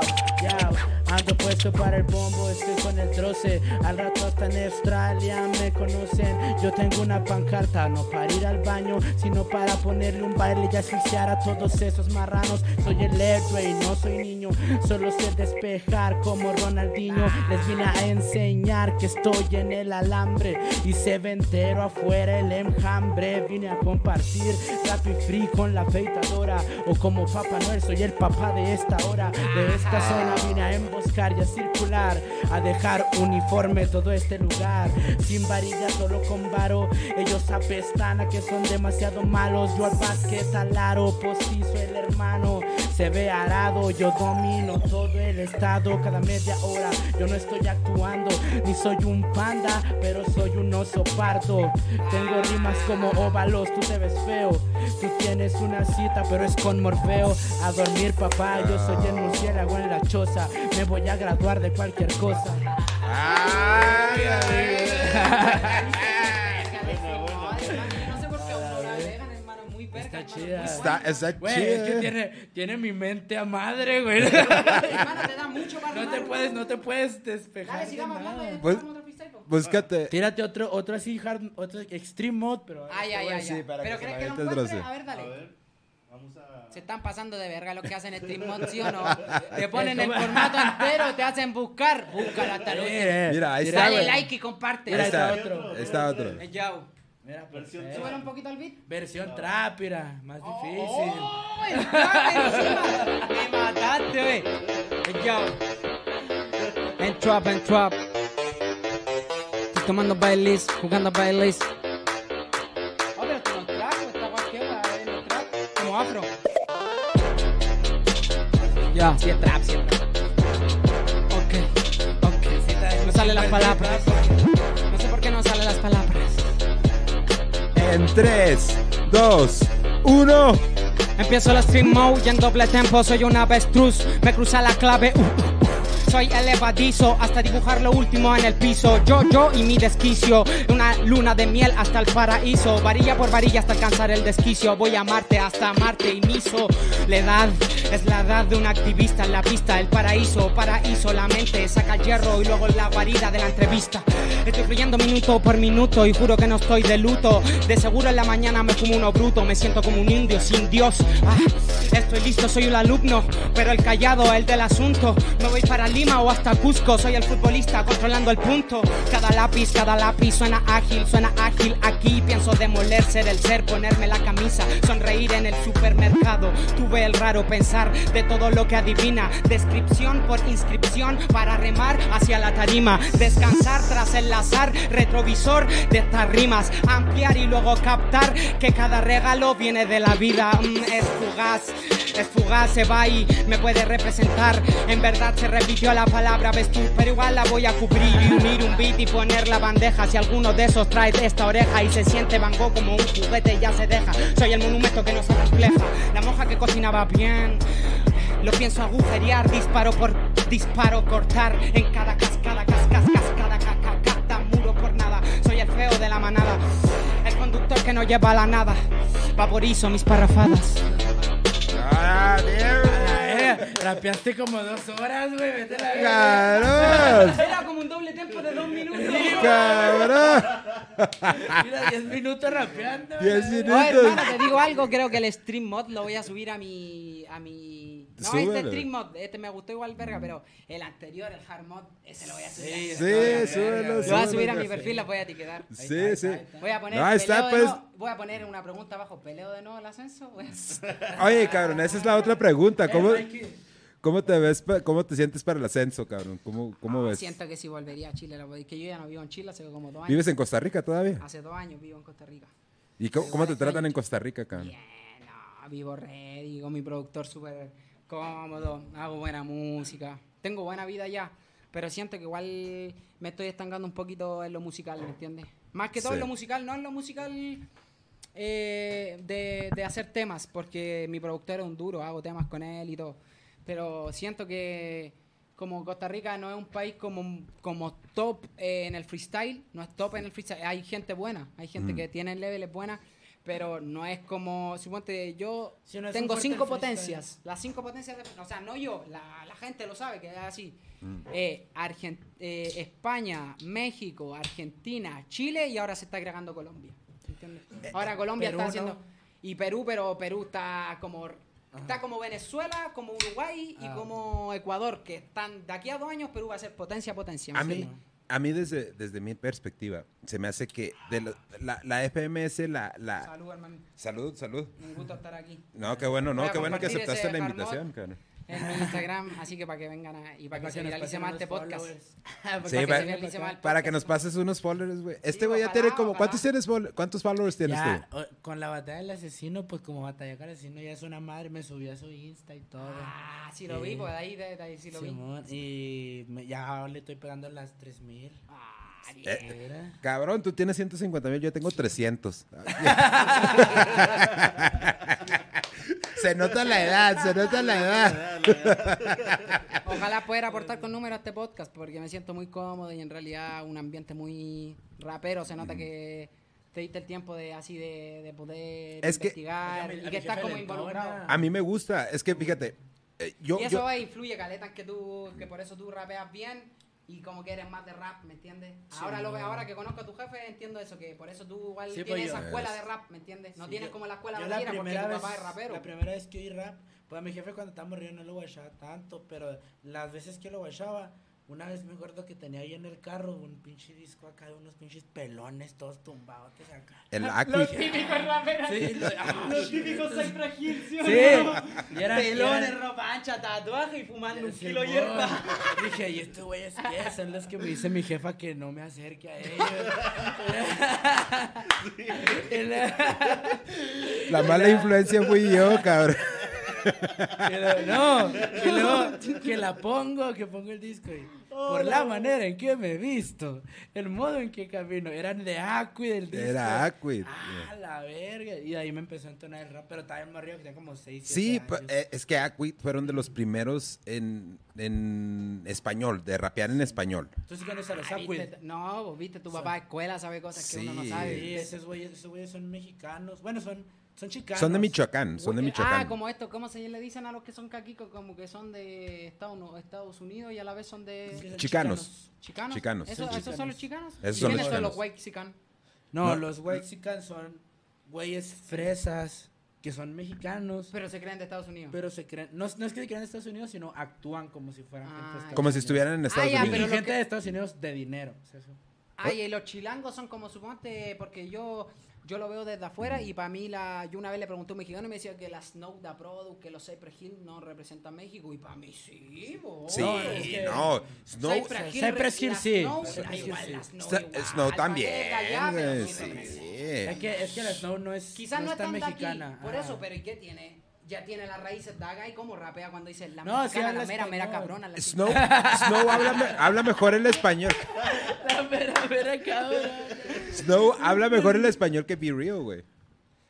Ando puesto para el bombo, estoy con el troce. Al rato hasta en Australia me conocen. Yo tengo una pancarta, no para ir al baño, sino para ponerle un baile y asfixiar a todos esos marranos. Soy el héroe no soy niño, solo sé despejar como Ronaldinho. Les vine a enseñar que estoy en el alambre y se ve afuera el enjambre. Vine a compartir rap y free con la afeitadora o como Papá Noel, soy el papá de esta hora. De esta zona vine a emboscar y a circular, a dejar uniforme todo este lugar. Sin varilla, solo con varo. Ellos apestan a que son demasiado malos. Yo al basquet, al aro, postizo el hermano. Se ve arado, yo domino todo el estado cada media hora. Yo no estoy actuando, ni soy un panda, pero soy un oso pardo. Tengo rimas como óvalos, tú te ves feo. Tú tienes una cita, pero es con Morfeo. A dormir, papá, yo soy el murciélago en la choza. Me voy a graduar de cualquier cosa. Ay, *laughs* Está chida. Está, está Güey, es que chido. tiene, tiene mi mente a madre, güey. Hermano, te da mucho para No te puedes, no te puedes despejar. Dale, sigamos hablando Pues- otro. Búscate. Tírate otro, otro así hard, otro extreme mode, pero. Ay, ay, ay, sí, para Pero que la que lo encuentre. A ver, A dale. ver, vamos a... Se están pasando de verga los que hacen stream mod, ¿sí o no? *laughs* Te ponen el formato entero, te hacen buscar. Búscalo hasta. Eh, Mira, ahí está, Dale like y comparte. Mira, Ahí está está otro. Está otro. Eh, Yao. Mira, Versión perfecto. Súbele un poquito al beat. Versión trap, mira, más difícil. ¡Oh! el trap encima! Me mataste, wey. Eh, Yao. En trap, en trap. Tomando bailes, jugando afro. Ya, sí es trap, sí es trap. Ok, ok. No salen las palabras. No sé por qué no salen las palabras. En 3, 2, 1. Empiezo la stream mode y en doble tempo soy un avestruz. Me cruza la clave. uh, uh. Soy elevadizo hasta dibujar lo último en el piso. Yo, yo y mi desquicio. Una luna de miel hasta el paraíso. Varilla por varilla hasta alcanzar el desquicio. Voy a amarte hasta Marte y miso. La edad es la edad de un activista en la pista. El paraíso, paraíso, la mente saca el hierro y luego la guarida de la entrevista. Estoy fluyendo minuto por minuto y juro que no estoy de luto. De seguro en la mañana me fumo uno bruto, me siento como un indio sin Dios. Ah, estoy listo, soy un alumno, pero el callado, el del asunto. Me voy para O hasta Cusco, soy el futbolista controlando el punto. Cada lápiz, cada lápiz suena ágil, suena ágil aquí. Pienso demoler ser el ser, ponerme la camisa, sonreír en el supermercado. Tuve el raro pensar de todo lo que adivina. Descripción por inscripción para remar hacia la tarima. Descansar tras enlazar, retrovisor de estas rimas. Ampliar y luego captar que cada regalo viene de la vida. Mm, es fugaz, es fugaz, se va y me puede representar. En verdad se repitió la palabra ves tú, pero igual la voy a cubrir y unir un beat y poner la bandeja. Si alguno de esos trae esta oreja y se siente Van como un juguete, ya se deja. Soy el monumento que no se refleja. La monja que cocinaba bien. Lo pienso agujerear, disparo por disparo, cortar en cada cascada, cascas, cascada, caca, cada muro por nada. Soy el feo de la manada, el conductor que no lleva la nada. Vaporizo mis parrafadas. ¡Ah, *laughs* Rapeaste como dos horas, güey. Vete a la verga. ¡Cabrón! *laughs* Era como un doble tiempo de dos minutos. ¡Cabrón! *laughs* Mira, 10 minutos rapeando. Diez güey. minutos. Oye, hermano, te digo algo, creo que el stream mod lo voy a subir a mi... A mi... No, Súbelo. este stream mod, este me gustó igual, verga, pero el anterior, el hard mod, ese lo voy a subir. Sí, Sí, súbelo, Lo voy a subir a súbelo. mi perfil, la voy a etiquetar. Sí, sí. Voy a poner, No, está, pues. nuevo- voy a poner una pregunta abajo, ¿peleo de nuevo el ascenso? Oye, cabrón, esa es la otra pregunta. *laughs* ¿Cómo, Eh, cómo te ves, cómo te sientes para el ascenso, cabrón? ¿Cómo, cómo Ah, ves? Siento que si volvería a Chile, que yo ya no vivo en Chile hace como dos años. ¿Vives en Costa Rica todavía? Hace dos años vivo en Costa Rica. ¿Y cómo, cómo te tratan en Costa Rica, cabrón? Bien, no, vivo ready, con mi productor súper cómodo, hago buena música, tengo buena vida ya, pero siento que igual me estoy estancando un poquito en lo musical, ¿me entiendes? Más que todo Sí. en lo musical, no en lo musical eh, de, de hacer temas, porque mi productor es un duro, hago temas con él y todo, pero siento que como Costa Rica no es un país como, como top eh, en el freestyle, no es top en el freestyle, hay gente buena, hay gente que tiene levels buenas, pero no es como, suponte, yo no tengo cinco potencias, las cinco potencias, de- o sea, no yo, la, la gente lo sabe que es así. Mm. Eh, Argen- eh, España, México, Argentina, Chile y ahora se está agregando Colombia. ¿entiendes? Ahora Colombia Eh, Perú, está haciendo... ¿no? Y Perú, pero Perú está como... Está como Venezuela, como Uruguay y Ah. como Ecuador, que están de aquí a dos años Perú va a ser potencia, potencia. ¿me A mí, entiendes? A mí desde, desde mi perspectiva, se me hace que de lo- la, la FMS, la... la... Salud, hermano. Salud, salud. Un gusto estar aquí. No, qué bueno, no, qué bueno que aceptaste la invitación, cabrón. En mi Instagram, así que para que vengan a, y para que Para se que viralice más este podcast. *laughs* Para Sí, que se viralice más el Para que podcast. nos pases unos followers, güey. Este Sí, güey ya ojalá, tiene como... ¿Cuántos, tienes, ¿Cuántos followers tienes Ya, tú? o- con la batalla del asesino, pues como batalla con el asesino ya es una madre, me subí a su Insta y todo. Ah, sí lo vi, Sí. pues de ahí, de, de ahí sí lo vi. Simón, y me- ya le estoy pegando las 3000. Ah. Eh. Cabrón, tú tienes 150 mil, yo tengo 300. *laughs* *laughs* se nota la edad, se nota la edad. *laughs* Ojalá pueda aportar con números a este podcast porque me siento muy cómodo y en realidad un ambiente muy rapero. Se nota que te diste el tiempo de así de, de poder Es que- investigar a y que estás como involucrado. A mí me gusta, es que fíjate, eh, yo... y eso yo- influye, caleta, que tú, que por eso tú rapeas bien y como que eres más de rap, ¿me entiendes? ahora lo ve- ahora que conozco a tu jefe entiendo eso, que por eso tú igual Sí, pues tienes esa escuela de rap, ¿me entiendes? No Sí, tienes yo- como la escuela de la porque tu primera papá vez- es rapero. La primera vez que oí rap, pues a mi jefe cuando estábamos riendo no lo guachaba tanto, pero las veces que lo guachaba, una vez me acuerdo que tenía ahí en el carro un pinche disco acá de unos pinches pelones todos tumbados acá. El Aquid. típicos raperos. Sí, lo- ah, Los típicos ¿sí y Pelones, ropa ancha, tatuaje y fumando un kilo de hierba. *laughs* Dije, ¿y estos güeyes qué? Son los que me dice mi jefa que no me acerque a ellos. La- *laughs* La mala influencia fui yo, cabrón. y luego, no, que la pongo, que pongo el disco y por la manera en que me he visto, el modo en que camino, eran de Aquid el disco. Era Aquid. Ah, la verga. Y ahí me empezó a entonar el rap, pero estaba en Mario que tenía como 6, Sí, eh, es que Aquid fueron de los primeros en, en español, de rapear en español. ¿Tú sí conoces a los Aquid? No, vos viste, tu papá de escuela sabe cosas que uno no sabe. Sí, esos güeyes, esos güeyes son mexicanos. Bueno, son Son chicanos. Son de Michoacán, son de Michoacán. Ah, como esto, ¿cómo se le dicen a los que son caquicos? Como que son de Estados, Unidos y a la vez son de... Chicanos. ¿Chicanos? Chicanos. ¿Eso- Son ¿Esos son los chicanos? Esos ¿Y son los ¿Quiénes son los chicanos. Waxican? No, No. los Wexicans son güeyes fresas que son mexicanos, Pero se creen de Estados Unidos. pero se creen, no, no es que se crean de Estados Unidos, sino actúan como si fueran Ah, gente de Estados Como si estuvieran en Estados Ah, ya, Y Unidos. pero lo gente que- de Estados Unidos de dinero. sea, eso. Ay, y los chilangos son como, suponte, porque yo yo lo veo desde afuera y para mí, la, yo una vez le pregunté a un mexicano y me decía que la Snow da Product, que los Cypress Hill no representan México y para mí sí, bo. Sí, No, es que- no. Snow, Cypress Hill, Cypress Hill sí. Snow, Cypress Hill igual, sí. Snow igual, Snow pa' también, güey, sí. Es que, es que la Snow no es, Quizás no, es tan es tanto mexicana. aquí, por ah. eso, pero ¿y qué tiene? Ya tiene las raíces daga y como rapea cuando dice la No, mexicana, la mera, mera cabrona. La Snow, Snow habla, me- habla mejor el español. *laughs* La mera, mera cabrón. Snow habla mejor el español que Be Real, güey.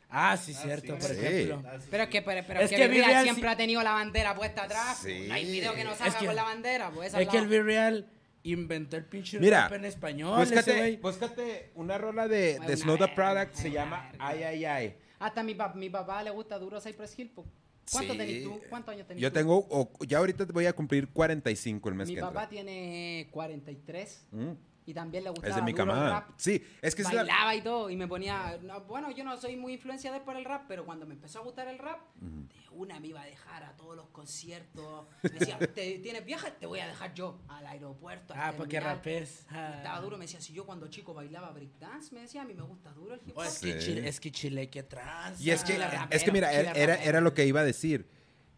Ah, sí, cierto, sí. por Sí. ejemplo. Ah, sí, Pero es que, pero, pero Es que, que Be Real siempre sí- ha tenido la bandera puesta atrás. Sí. No hay video que no salga que- con la bandera. Pues, esa Es que el Be Real inventó el pinche Mira, rap en español. Búscate, búscate una rola de, de Snow the Product, se llama. Ay, ay, ay. Hasta mi, pap- mi papá le gusta duro Cypress Hill. po. ¿Cuánto Sí. tenés tú? ¿Cuántos años tenés Yo tú? tengo, o- ya ahorita voy a cumplir 45 el mes Mi que papá entra. tiene 43 Mm, y también le gustaba Es de mi duro el rap. Sí, es que es la- bailaba y todo y me ponía no, bueno yo no soy muy influencia de él por el rap pero cuando me empezó a gustar el rap de una me iba a dejar a todos los conciertos me decía *laughs* ¿Te, tienes viaje? te voy a dejar yo al aeropuerto al Ah, porque terminal". rapes. Ah. estaba duro me decía si yo cuando chico bailaba breakdance me decía a mí me gusta duro el hip hop Oh, es, que Sí. Chile, es que Chile, que trans. Y es que, Chile es rapero, que mira, era, era, rapero. era lo que iba a decir.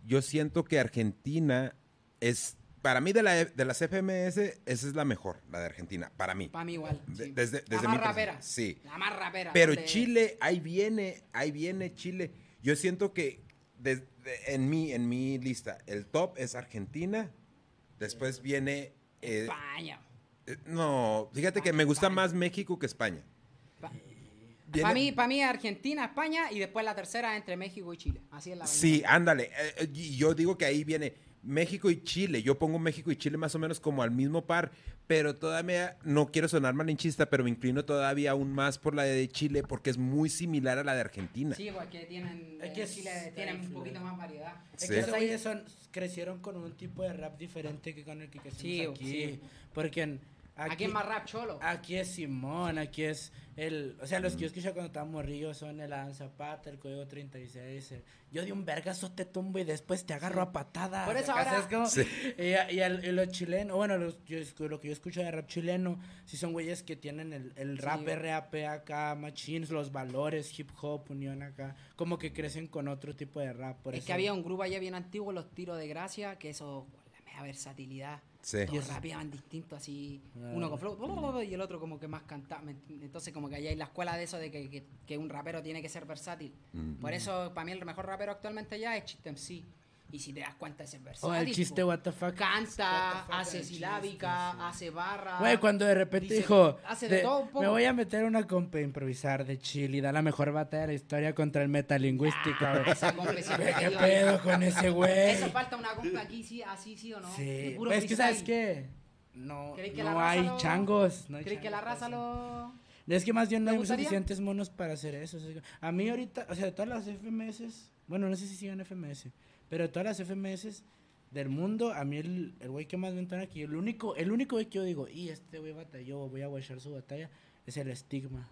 Yo siento que Argentina es, para mí de, la, de las FMS, esa es la mejor, la de Argentina, para mí. para mí igual De- sí. desde- desde la más rapera sí. la más rapera Pero Chile, ahí viene, ahí viene Chile. Yo siento que desde- en, mi, en mi lista, el top es Argentina, después viene... eh, España eh, no, fíjate que me gusta más México que España. Para mí para mí Argentina España y después la tercera entre México y Chile así es la Sí, vaina. ándale. eh, eh, y yo digo que ahí viene México y Chile. Yo pongo México y Chile más o menos como al mismo par, pero todavía no quiero sonar malinchista, pero me inclino todavía aún más por la de Chile porque es muy similar a la de Argentina. Sí, porque tienen, Es que Chile es- tienen un poquito más variedad. Es Sí. que esos güeyes son, crecieron con un tipo de rap diferente que con el que crecimos Sí, aquí. sí. Porque en- aquí, Aquí es más rap cholo. Aquí es Simón, aquí es el... O sea, los que yo escuché cuando estaba morrillo son el Adam Zapata, el Código 36. el- yo de un vergazo te tumbo y después te agarro a patadas. Por eso ahora- ¿sabes cómo? Sí. Y, y el- y los chilenos, bueno, los- yo lo que yo escucho de rap chileno, sí son güeyes que tienen el, el rap Sí. RAP acá, machines, los valores, hip hop, unión acá, como que crecen con otro tipo de rap. Por es eso- que había un grupo allá bien antiguo, los tiros de gracia, que eso, la versatilidad. Sí. Todos rapeaban distinto, así, Ah. uno con flow y el otro como que más cantaba. Entonces, como que allá hay la escuela de eso de que, que- que un rapero tiene que ser versátil. Mm. Por eso, para mí, el mejor rapero actualmente ya es Chiste MC. Y si te das cuenta, ese es versátil. O el chiste, what the fuck. Canta, the fuck, hace chiste, silábica, sí. hace barra. Güey, cuando de repente dice- dijo, hace de de- todo un poco. me voy a meter una compa a improvisar de Chile y da la mejor batalla de la historia contra el metalingüística, güey. Ah, Esa ¿Qué pedo con ese güey? Eso falta una compa aquí, sí, así sí o no. Sí, De puro es que sabes qué, no, ¿Crees que la no hay lo- changos. No hay ¿Crees que la changos raza lo...? Es que más bien no ¿Te hay gustaría? suficientes monos para hacer eso. o sea, A mí ahorita, o sea, de todas las FMS, bueno, no sé si sigan FMS, pero de todas las FMS del mundo, a mí el, el güey que más me entona aquí, el único, el único güey que yo digo, y este güey batalló, voy a guachar su batalla, es el estigma,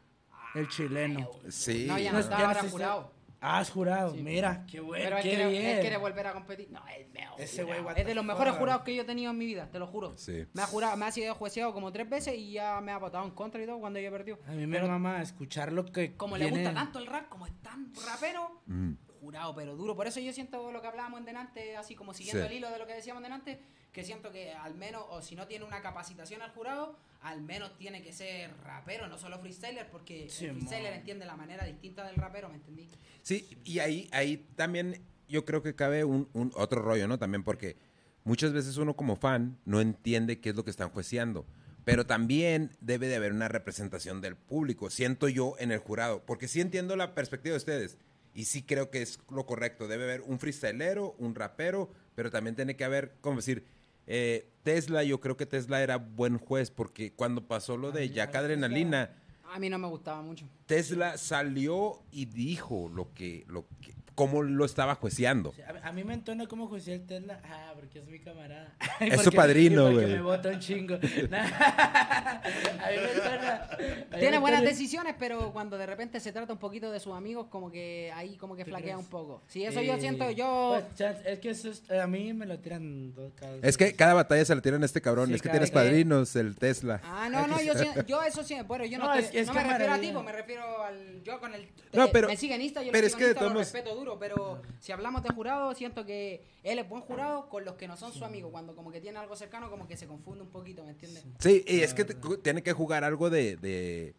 el chileno. Sí. No, ya No, no, ya está ahora jurado. Ah, has jurado, Sí. mira, qué bueno, Pero él qué quiere, bien. él quiere volver a competir. No, es mejor Ese güey, Es de los mejores jurados que yo he tenido en mi vida, te lo juro. Sí. Me ha jurado, me ha sido jueceado como tres veces y ya me ha votado en contra y todo cuando yo perdió. A mí me Pero mama escuchar lo que como le viene- gusta tanto el rap, como es tan rapero, Mm. Jurado, pero duro. Por eso yo siento lo que hablábamos en delante, así como siguiendo Sí. el hilo de lo que decíamos delante, que siento que al menos, o si no tiene una capacitación al jurado, al menos tiene que ser rapero, no solo freestyler, porque Sí, el freestyler mo. entiende la manera distinta del rapero, ¿me entendí? Sí, y ahí, ahí también yo creo que cabe un, un otro rollo, ¿no? También porque muchas veces uno como fan no entiende qué es lo que están jueceando. Pero también debe de haber una representación del público, siento yo, en el jurado. Porque sí entiendo la perspectiva de ustedes. Y sí creo que es lo correcto. Debe haber un freestylero, un rapero, pero también tiene que haber, como decir, eh, Tesla, yo creo que Tesla era buen juez porque cuando pasó lo de Jack Adrenalina, A mí no me gustaba mucho. Tesla salió y dijo lo que, lo que, cómo lo estaba jueceando. Sí, A, a mí me entona cómo José el Tesla. Ah, porque es mi camarada. *laughs* Es Y su porque- padrino, porque güey. me bota un chingo. *laughs* *laughs* a mí me entona. Tiene me buenas entona- decisiones, pero cuando de repente se trata un poquito de sus amigos, como que ahí como que ¿Tú flaquea crees? un poco. Sí, eso yo siento, yo... Pues, es que eso es- a mí me lo tiran dos cada Es que cada batalla se la tiran a este cabrón. Sí, es que tienes que- padrinos, el Tesla. Ah, no, no, yo, yo eso sí, bueno, yo no, No, estoy- es no me refiero a ti, pues me refiero al, yo con el, No, pero- me sigue en Insta, yo pero es sigo que de lo todos respeto duro, pero si hablamos de jurado, siento que él es buen jurado con los que no son su amigo, cuando como que tiene algo cercano, como que se confunde un poquito, ¿me entiendes? Sí, y es que te- tiene que jugar algo de, de,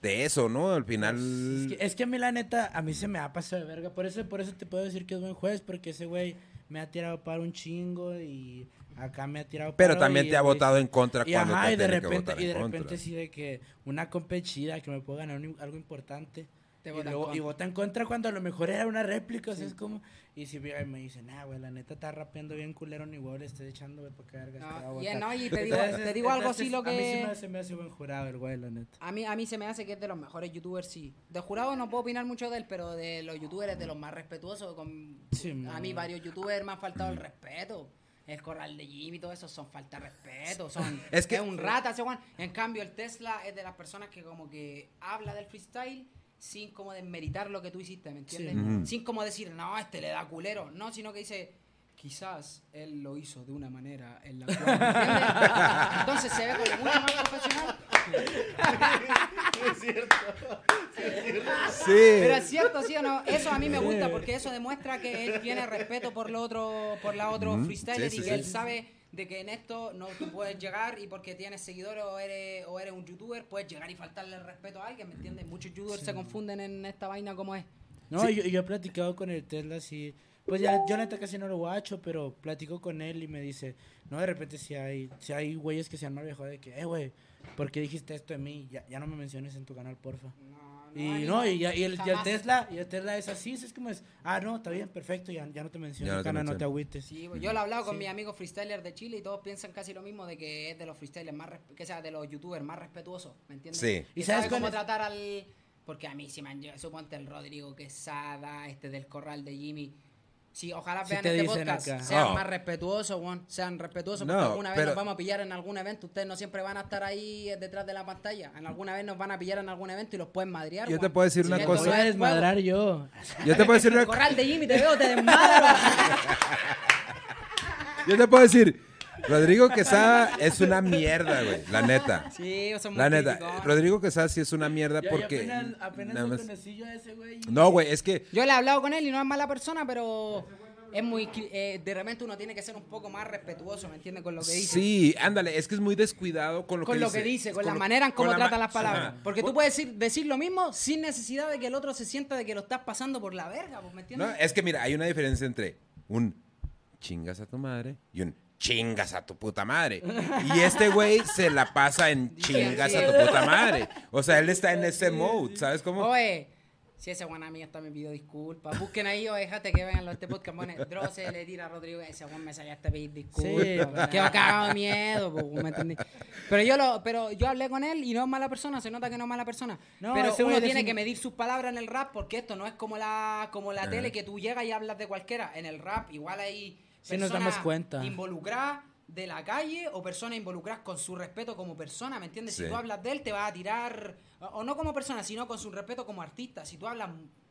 de eso, ¿no? Al final. Es que, es que a mí la neta, a mí se me ha pasado de verga. Por eso, por eso te puedo decir que es buen juez, porque ese güey me ha tirado para un chingo y acá me ha tirado Pero también y te ha votado en contra Y cuando ajá, te y de tiene que repente, votar y de contra. repente sí de que una compe chida que me puedo ganar un- algo importante. Y, luego, y vota en contra cuando a lo mejor era una réplica, o sea, es como... Y si me dicen, ah, güey, la neta está rapeando bien culero, ni güey, le estoy echando, güey, para que verga, No, te va a y, votar". no, y te digo, Entonces- te digo algo así entonces, lo A mí sí que... me, se me hace buen jurado el güey, la neta. A mí, a mí se me hace que es de los mejores youtubers, sí. De jurado no puedo opinar mucho de él, pero de los youtubers es de los más respetuosos. Con, Sí, a mí varios youtubers me han faltado el respeto. El corral de Jimmy y todo eso son falta de respeto. Son, Es *laughs* es, que- un rata ese Juan. En cambio, el Tesla es de las personas que como que habla del freestyle sin como desmeritar lo que tú hiciste, ¿me entiendes? Sí, man. Sin como decir, no, este le da culero. No, sino que dice, quizás él lo hizo de una manera en la cual... *laughs* Entonces se ve como mucho más profesional. Es cierto. Sí. Pero es cierto, ¿sí o no? Eso a mí me gusta porque eso demuestra que él tiene respeto por lo otro, por la otro Ujú, freestyler sí, y sí, que sí. él sabe de que en esto no tú puedes llegar y porque tienes seguidores o eres, o eres un youtuber, puedes llegar y faltarle el respeto a alguien, ¿me entiendes? Muchos youtubers se confunden en esta vaina como es. No, yo, yo he platicado con el Tesla así. Pues ya, yo neta casi no lo guacho, pero platico con él y me dice, no, de repente si hay, si hay güeyes que se han mal viejado de que, eh, güey, ¿por qué dijiste esto de mí? Ya, ya no me menciones en tu canal, porfa. No, Y no, y, ya- y el, y el jamás. Tesla, y el Tesla es así, es como es, ah, no, está bien, perfecto, ya, ya no te menciono Ya no te no agüites. Sí, pues, yo lo he hablado con Sí. mis amigos freestylers de Chile y todos piensan casi lo mismo de que es de los freestylers más, resp- que sea de los youtubers más respetuosos, ¿me entiendes? Sí. Y ¿Y sabes cuál cómo es? tratar al... Porque a mí sí me han llegado, suponte el Rodrigo Quesada, este del Corral de Jimmy. Sí, ojalá vean te este podcast. acá. Sean Oh. más respetuosos, weón. Sean respetuosos No, porque alguna vez pero- nos vamos a pillar en algún evento. Ustedes no siempre van a estar ahí eh, detrás de la pantalla. En alguna vez nos van a pillar en algún evento y los pueden madrear, Yo te puedo decir una cosa. Voy a es desmadrar yo. Yo te puedo decir *laughs* una Corral de Jimmy, te veo, te desmadro. *laughs* Yo te puedo decir, Rodrigo Quesada es una mierda, güey. La neta. sí, son La muy neta. criticones. Rodrigo Quesada sí es una mierda Yo- yo porque. apenas, apenas nada lo más- conocí yo a ese güey. y- No, güey, es que. Yo le he hablado con él y no es mala persona, pero es muy cri- eh, de repente uno tiene que ser un poco más respetuoso, ¿me entiendes? Con lo que dice. Sí, ándale, es que es muy descuidado con lo con que lo dice. que dice, con, la lo- manera en con cómo la trata ma- las palabras. Ajá. Porque tú puedes decir, decir lo mismo sin necesidad de que el otro se sienta de que lo estás pasando por la verga, pues, ¿me entiendes? No, es que mira, hay una diferencia entre un chingas a tu madre y un chingas a tu puta madre. Y este güey se la pasa en chingas a tu puta madre. O sea, él está en ese mode, ¿sabes cómo? Oye, si ese guan a mí está me pidió disculpas. Busquen ahí o déjate que vean este podcast. Bueno, Droce le tira a Rodrigo ese guan me sallaste a pedir disculpas. Sí. Quedo cagado de miedo, pues, ¿me entendí? Pero yo lo, pero yo hablé con él y no es mala persona, se nota que no es mala persona. No, pero uno tiene que medir sus palabras en el rap porque esto no es como la, como la Ajá. tele que tú llegas y hablas de cualquiera. En el rap igual hay Sí nos damos cuenta. involucradas de la calle o personas involucradas con su respeto como persona, ¿me entiendes? Sí. Si tú hablas de él te va a tirar, o no como persona, sino con su respeto como artista. Si tú hablas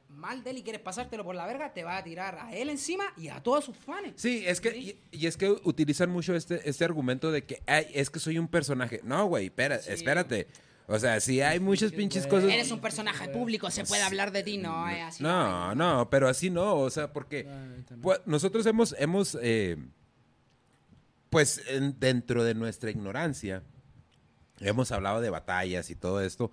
mal de él y quieres pasártelo por la verga, te va a tirar a él encima y a todos sus fans. Sí, es que, y, y es que utilizan mucho este, este argumento de que, ay, es que soy un personaje. No, güey, espera, Sí. espérate. O sea, si hay muchas pinches cosas. Eres un personaje público, se puede hablar de ti, no así. No, no, pero así no, o sea, porque pues, nosotros hemos, hemos eh, pues en- dentro de nuestra ignorancia, hemos hablado de batallas y todo esto,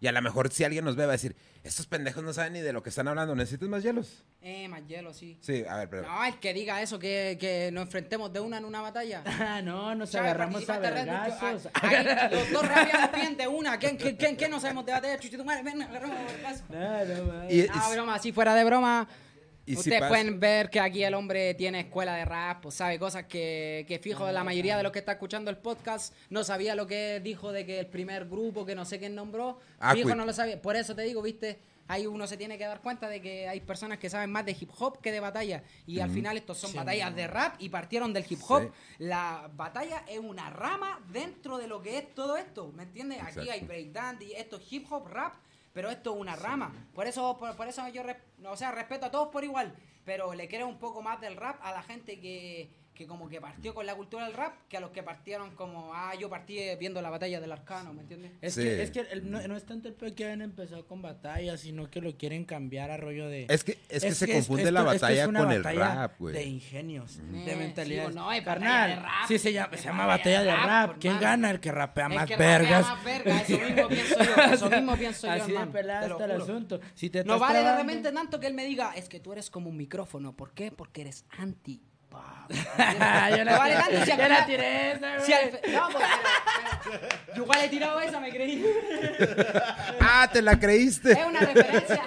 y a lo mejor si alguien nos ve va a decir, estos pendejos no saben ni de lo que están hablando, ¿necesitas más hielos? Eh, más hielo, sí. Sí, a ver, pero... No, el que diga eso, que, que nos enfrentemos de una en una batalla. *laughs* Ah, no, nos Chávez, agarramos a vergazos. ah, ahí *laughs* los dos rapeamos piden de una. ¿Quién, quién, quién, quién no sabemos de batalla? Chuchi, tu madre, ven, agarramos a vergazos. No, no. Y- Ah, broma, si fuera de broma. Y Ustedes pueden ver que aquí el hombre tiene escuela de rap, pues sabe cosas que, que fijo la mayoría de los que está escuchando el podcast no sabía lo que dijo de que el primer grupo que no sé quién nombró, Aquit. fijo no lo sabía. Por eso te digo, viste, ahí uno se tiene que dar cuenta de que hay personas que saben más de hip hop que de batalla. Y al final estos son batallas de rap y partieron del hip hop. Sí. La batalla es una rama dentro de lo que es todo esto, ¿me entiendes? Aquí hay breakdance y esto es hip hop, rap, pero esto es una rama. Por eso, por, por eso yo, o sea, respeto a todos por igual, pero le quiero un poco más del rap a la gente que, que como que partió con la cultura del rap que a los que partieron como, ah, yo partí viendo la batalla del arcano, ¿me entiendes? Es Sí. que, es que el- no, no es tanto el peor que hayan empezado con batalla, sino que lo quieren cambiar a rollo de... Es que, es que se confunde la esto- es que es batalla con el rap, güey. De ingenios, Eh, de sí, mentalidad. pues no, Carnal, de rap, sí se llama, es se llama batalla de rap, ¿Quién gana? El que rapea El más que rapea vergas. más verga, eso mismo *laughs* pienso yo, eso mismo pienso yo, Así de pelada está el asunto. Si te No vale repente tanto que él me diga, es que tú eres como un micrófono. ¿Por qué? Porque eres anti. Ah, yo No vale la, tanto si al *laughs* yo la tiré esa, Si güey. al fe- no, pues, pero- pero- yo igual he tirado esa, me creí. Ah, te la creíste. Es una referencia.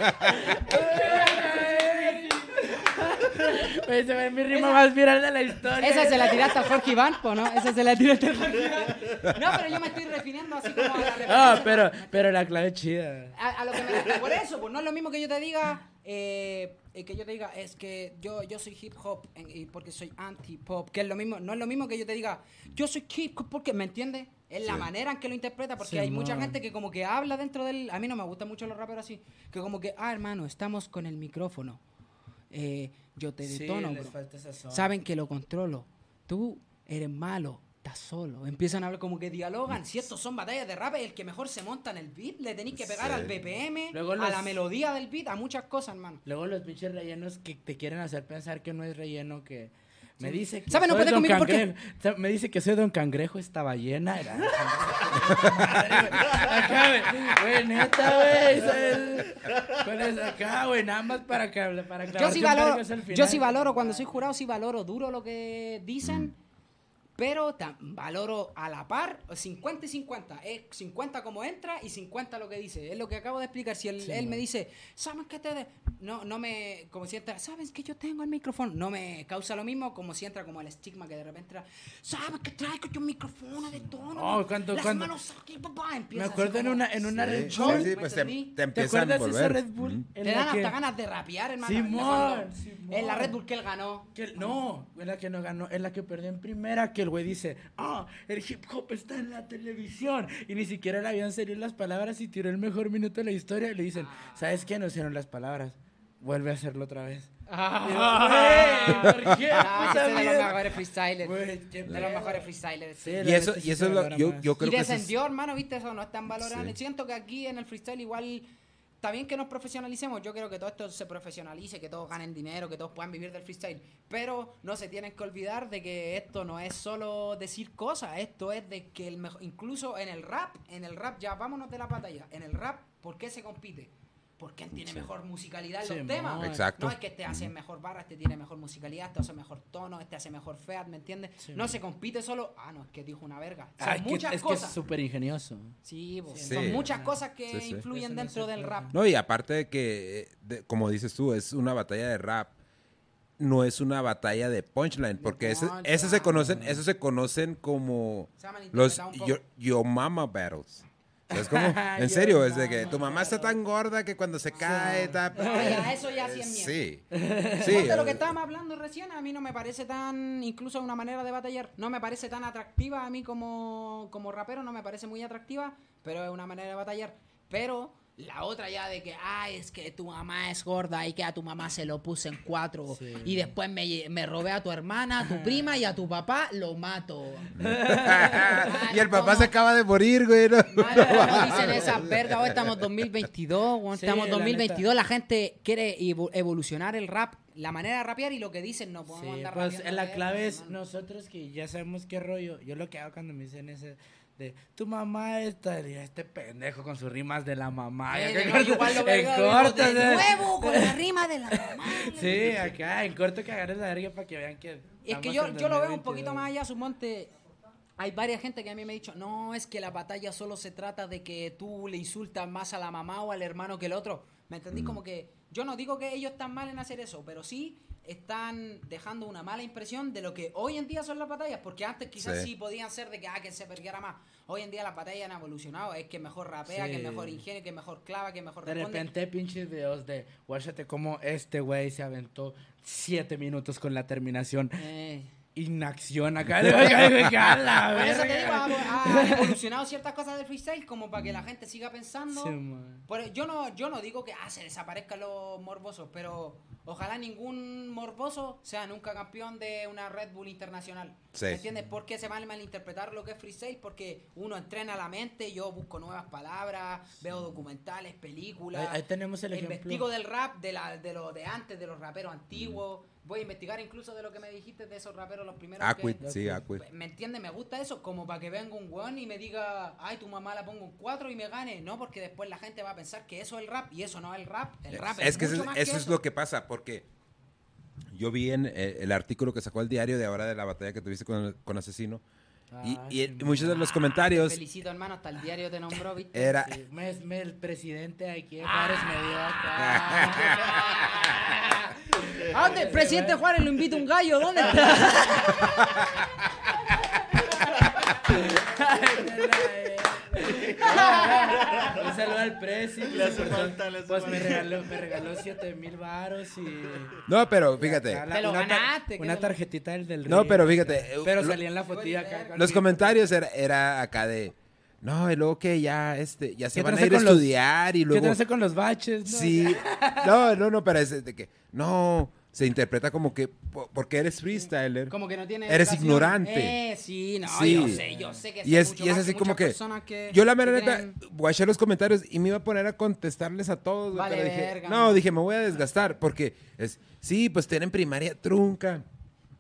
Se ve mi rima más viral de la historia. Esa se la tiraste a Jorge Iván, ¿no? Esa se la tiraste a Jorge Iván. No, pero yo me estoy refiriendo así como a la referencia. Ah, pero, pero la clave es chida. A, a lo que me por eso, pues no es lo mismo que yo te diga, eh, que yo te diga, es que yo, yo soy hip hop en- y porque soy anti pop, que es lo mismo, no es lo mismo que yo te diga, yo soy hip hop porque, ¿me entiendes? Es la manera en que lo interpreta, porque hay mucha gente que como que habla dentro del, a mí no me gustan mucho los raperos así, que como que, ah, hermano, estamos con el micrófono, eh, yo te Sí, detono, bro. sazón. saben que lo controlo, tú eres malo. Estás solo, empiezan a hablar como que dialogan. Si estos son batallas de rap, el que mejor se monta en el beat, le tenéis que pegar Sí. al BPM, Luego a los- la melodía del beat, a muchas cosas, hermano. Luego los pinches rellenos que te quieren hacer pensar que no es relleno, que me dice que ¿Sabe? No puede conmigo porque- Me dice que soy Don Cangrejo, esta ballena. Era. Acá, güey. Neta, güey. ¿Cuál es acá, güey? Nada más para que para Yo sí valoro, yo sí valoro, cuando soy jurado, sí valoro duro lo que dicen, pero valoro a la par 50 y 50. Es 50 como entra y 50 lo que dice. Es lo que acabo de explicar. Si él, Sí, él me dice, ¿saben qué te de-?" No, no me, como si entra, ¿sabes que yo tengo el micrófono? No me causa lo mismo como si entra como el estigma que de repente entra, ¿sabes que traigo yo un micrófono de tono? Oh, cuando- Las cuando- manos aquí, papá. Me Empieza acuerdo en una, en una Sí, Red sí, Bull. sí, ¿me pues te, te ¿Te empiezan a esa. Red Bull? En Te dan hasta que- ganas de rapear, hermano. Simón, Simón. En la Red Bull que él ganó. Que, no, en la que no ganó, en la que perdió en primera, que el güey dice, ah, el hip hop está en la televisión. Y ni siquiera le habían salido las palabras y tiró el mejor minuto de la historia. Y le dicen, ¿sabes qué? No hicieron las palabras. Vuelve a hacerlo otra vez. Ah, Güey, ¿por qué? Ah, Puta ese es de los mejores freestylers. De los mejores freestylers. Sí, Y eso, y eso es lo, yo, yo y creo que eso es- descendió, hermano, viste, eso no es tan valorable. Sí. Siento que aquí en el freestyle igual está bien que nos profesionalicemos. Yo creo que todo esto se profesionalice, que todos ganen dinero, que todos puedan vivir del freestyle. Pero no se tienen que olvidar de que esto no es solo decir cosas, esto es de que el mejor, incluso en el rap, en el rap, ya vámonos de la batalla, en el rap, ¿por qué se compite? Porque él tiene mejor musicalidad en Sí, los temas. mon. Exacto. No es que este hace mejor barra, este tiene mejor musicalidad, este hace mejor tono, este hace mejor feat, ¿me entiendes? Sí, no se compite solo, ah, no, es que dijo una verga. Son Ah, que- muchas es que cosas. es súper ingenioso. Sí, pues, Sí. son muchas cosas que Sí, sí. influyen Eso no dentro del rap. No, y aparte de que, eh, de- como dices tú, es una batalla de rap. No es una batalla de punchline, porque ese, punchline. eso se conocen, eso se conocen como los yo, yo mama battles. Es como, *laughs* en serio, es de que tu mamá está tan gorda que cuando se cae, está... Eso ya sí es mierda. Sí, sí. Ponte lo que estábamos hablando recién, a mí no me parece tan, incluso una manera de batallar, no me parece tan atractiva a mí como, como rapero, no me parece muy atractiva, pero es una manera de batallar. Pero la otra ya de que, ay, es que tu mamá es gorda y que a tu mamá se lo puse en cuatro Sí. y después me, me robé a tu hermana, a tu prima y a tu papá, lo mato. *laughs* y el papá ¿Cómo? se acaba de morir, güey. ¿no? Madre, no dicen esas vergas, hoy estamos 2022, weón, Sí, estamos la 2022, la, gente quiere evo- evolucionar el rap, la manera de rapear y lo que dicen no podemos Sí, andar pues rapeando la clave es hermano. nosotros que ya sabemos qué rollo. Yo lo que hago cuando me dicen ese de tu mamá está este pendejo con sus rimas de la mamá. Eh, ya que no, corto- lo en corto, de sea, nuevo con la rima de la mamá. *laughs* Sí, acá en corto que agarres la verga para que vean que Es que yo, yo lo veo un 2022. poquito más allá, sumonte. Hay varias gente que a mí me ha dicho, no, es que la batalla solo se trata de que tú le insultas más a la mamá o al hermano que el otro. ¿Me entendí? Como que yo no digo que ellos están mal en hacer eso, pero sí están dejando una mala impresión de lo que hoy en día son las batallas, porque antes quizás sí, Sí. podían ser de que, ah, que se perdiera más. Hoy en día las batallas han evolucionado, es que mejor rapea, que Sí. mejor ingenio, que mejor clava, que mejor De responde. repente pinches videos de, guáchate cómo este güey se aventó siete minutos con la terminación Eh, inacción acá. *laughs* por eso te digo, ha, evolucionado ciertas cosas del freestyle como para que la gente siga pensando. Sí. Por- yo no yo no digo que ah, se desaparezcan los morbosos, pero ojalá ningún morboso sea nunca campeón de una Red Bull internacional. Sí. ¿Me entiendes? ¿Por qué se va a malinterpretar lo que es freestyle? Porque uno entrena la mente, yo busco nuevas palabras, veo documentales, películas. Ahí- ahí tenemos el ejemplo. Investigo del rap, de, la, de lo de antes, de los raperos antiguos. Voy a investigar incluso de lo que me dijiste de esos raperos los primeros. Aquit, que- sí, Aquit. ¿Me entiendes? Me gusta eso, como para que venga un weón y me diga, ay, tu mamá la pongo un 4 y me gane. No, porque después la gente va a pensar que eso es el rap y eso no es el rap. El rap es, es que eso, más eso que es lo que pasa, porque yo vi en eh, el artículo que sacó el diario de ahora de la batalla que tuviste con, con Asesino, y, Ah, y muchos de los Te comentarios felicito, hermano, hasta el diario te nombró, ¿viste? era... Sí, me- me- el presidente aquí de Juárez me dio acá. *laughs* ¿A dónde? Presidente Juárez lo invita un gallo, ¿dónde está? *laughs* Un saludo al presi. Le hace falta, le hace Pues me regaló, me regaló 7 mil varos y... No, pero fíjate, Acá Te lo una ganaste, Una tarjetita del del no, Río. pero fíjate, eh, Pero lo- salía en la fotilla acá. los comentarios era, era acá de, no, y luego que ya, este, ya se ¿Qué van a ir a con los- estudiar y ¿Qué luego... te hace con los baches? no? Sí, *laughs* no, no, no, pero es de que, no, se interpreta como que, po- porque eres freestyler. Como que no tiene Eres educación. ignorante. Eh, sí, no, Sí. yo sé, yo sé que Y es, mucho y es más así como que, personas que- yo la que mera neta, tienen- guaché los comentarios y me iba a poner a contestarles a todos. Vale pero dije, verga, no, man. dije, me voy a desgastar porque es, sí, pues tienen primaria trunca.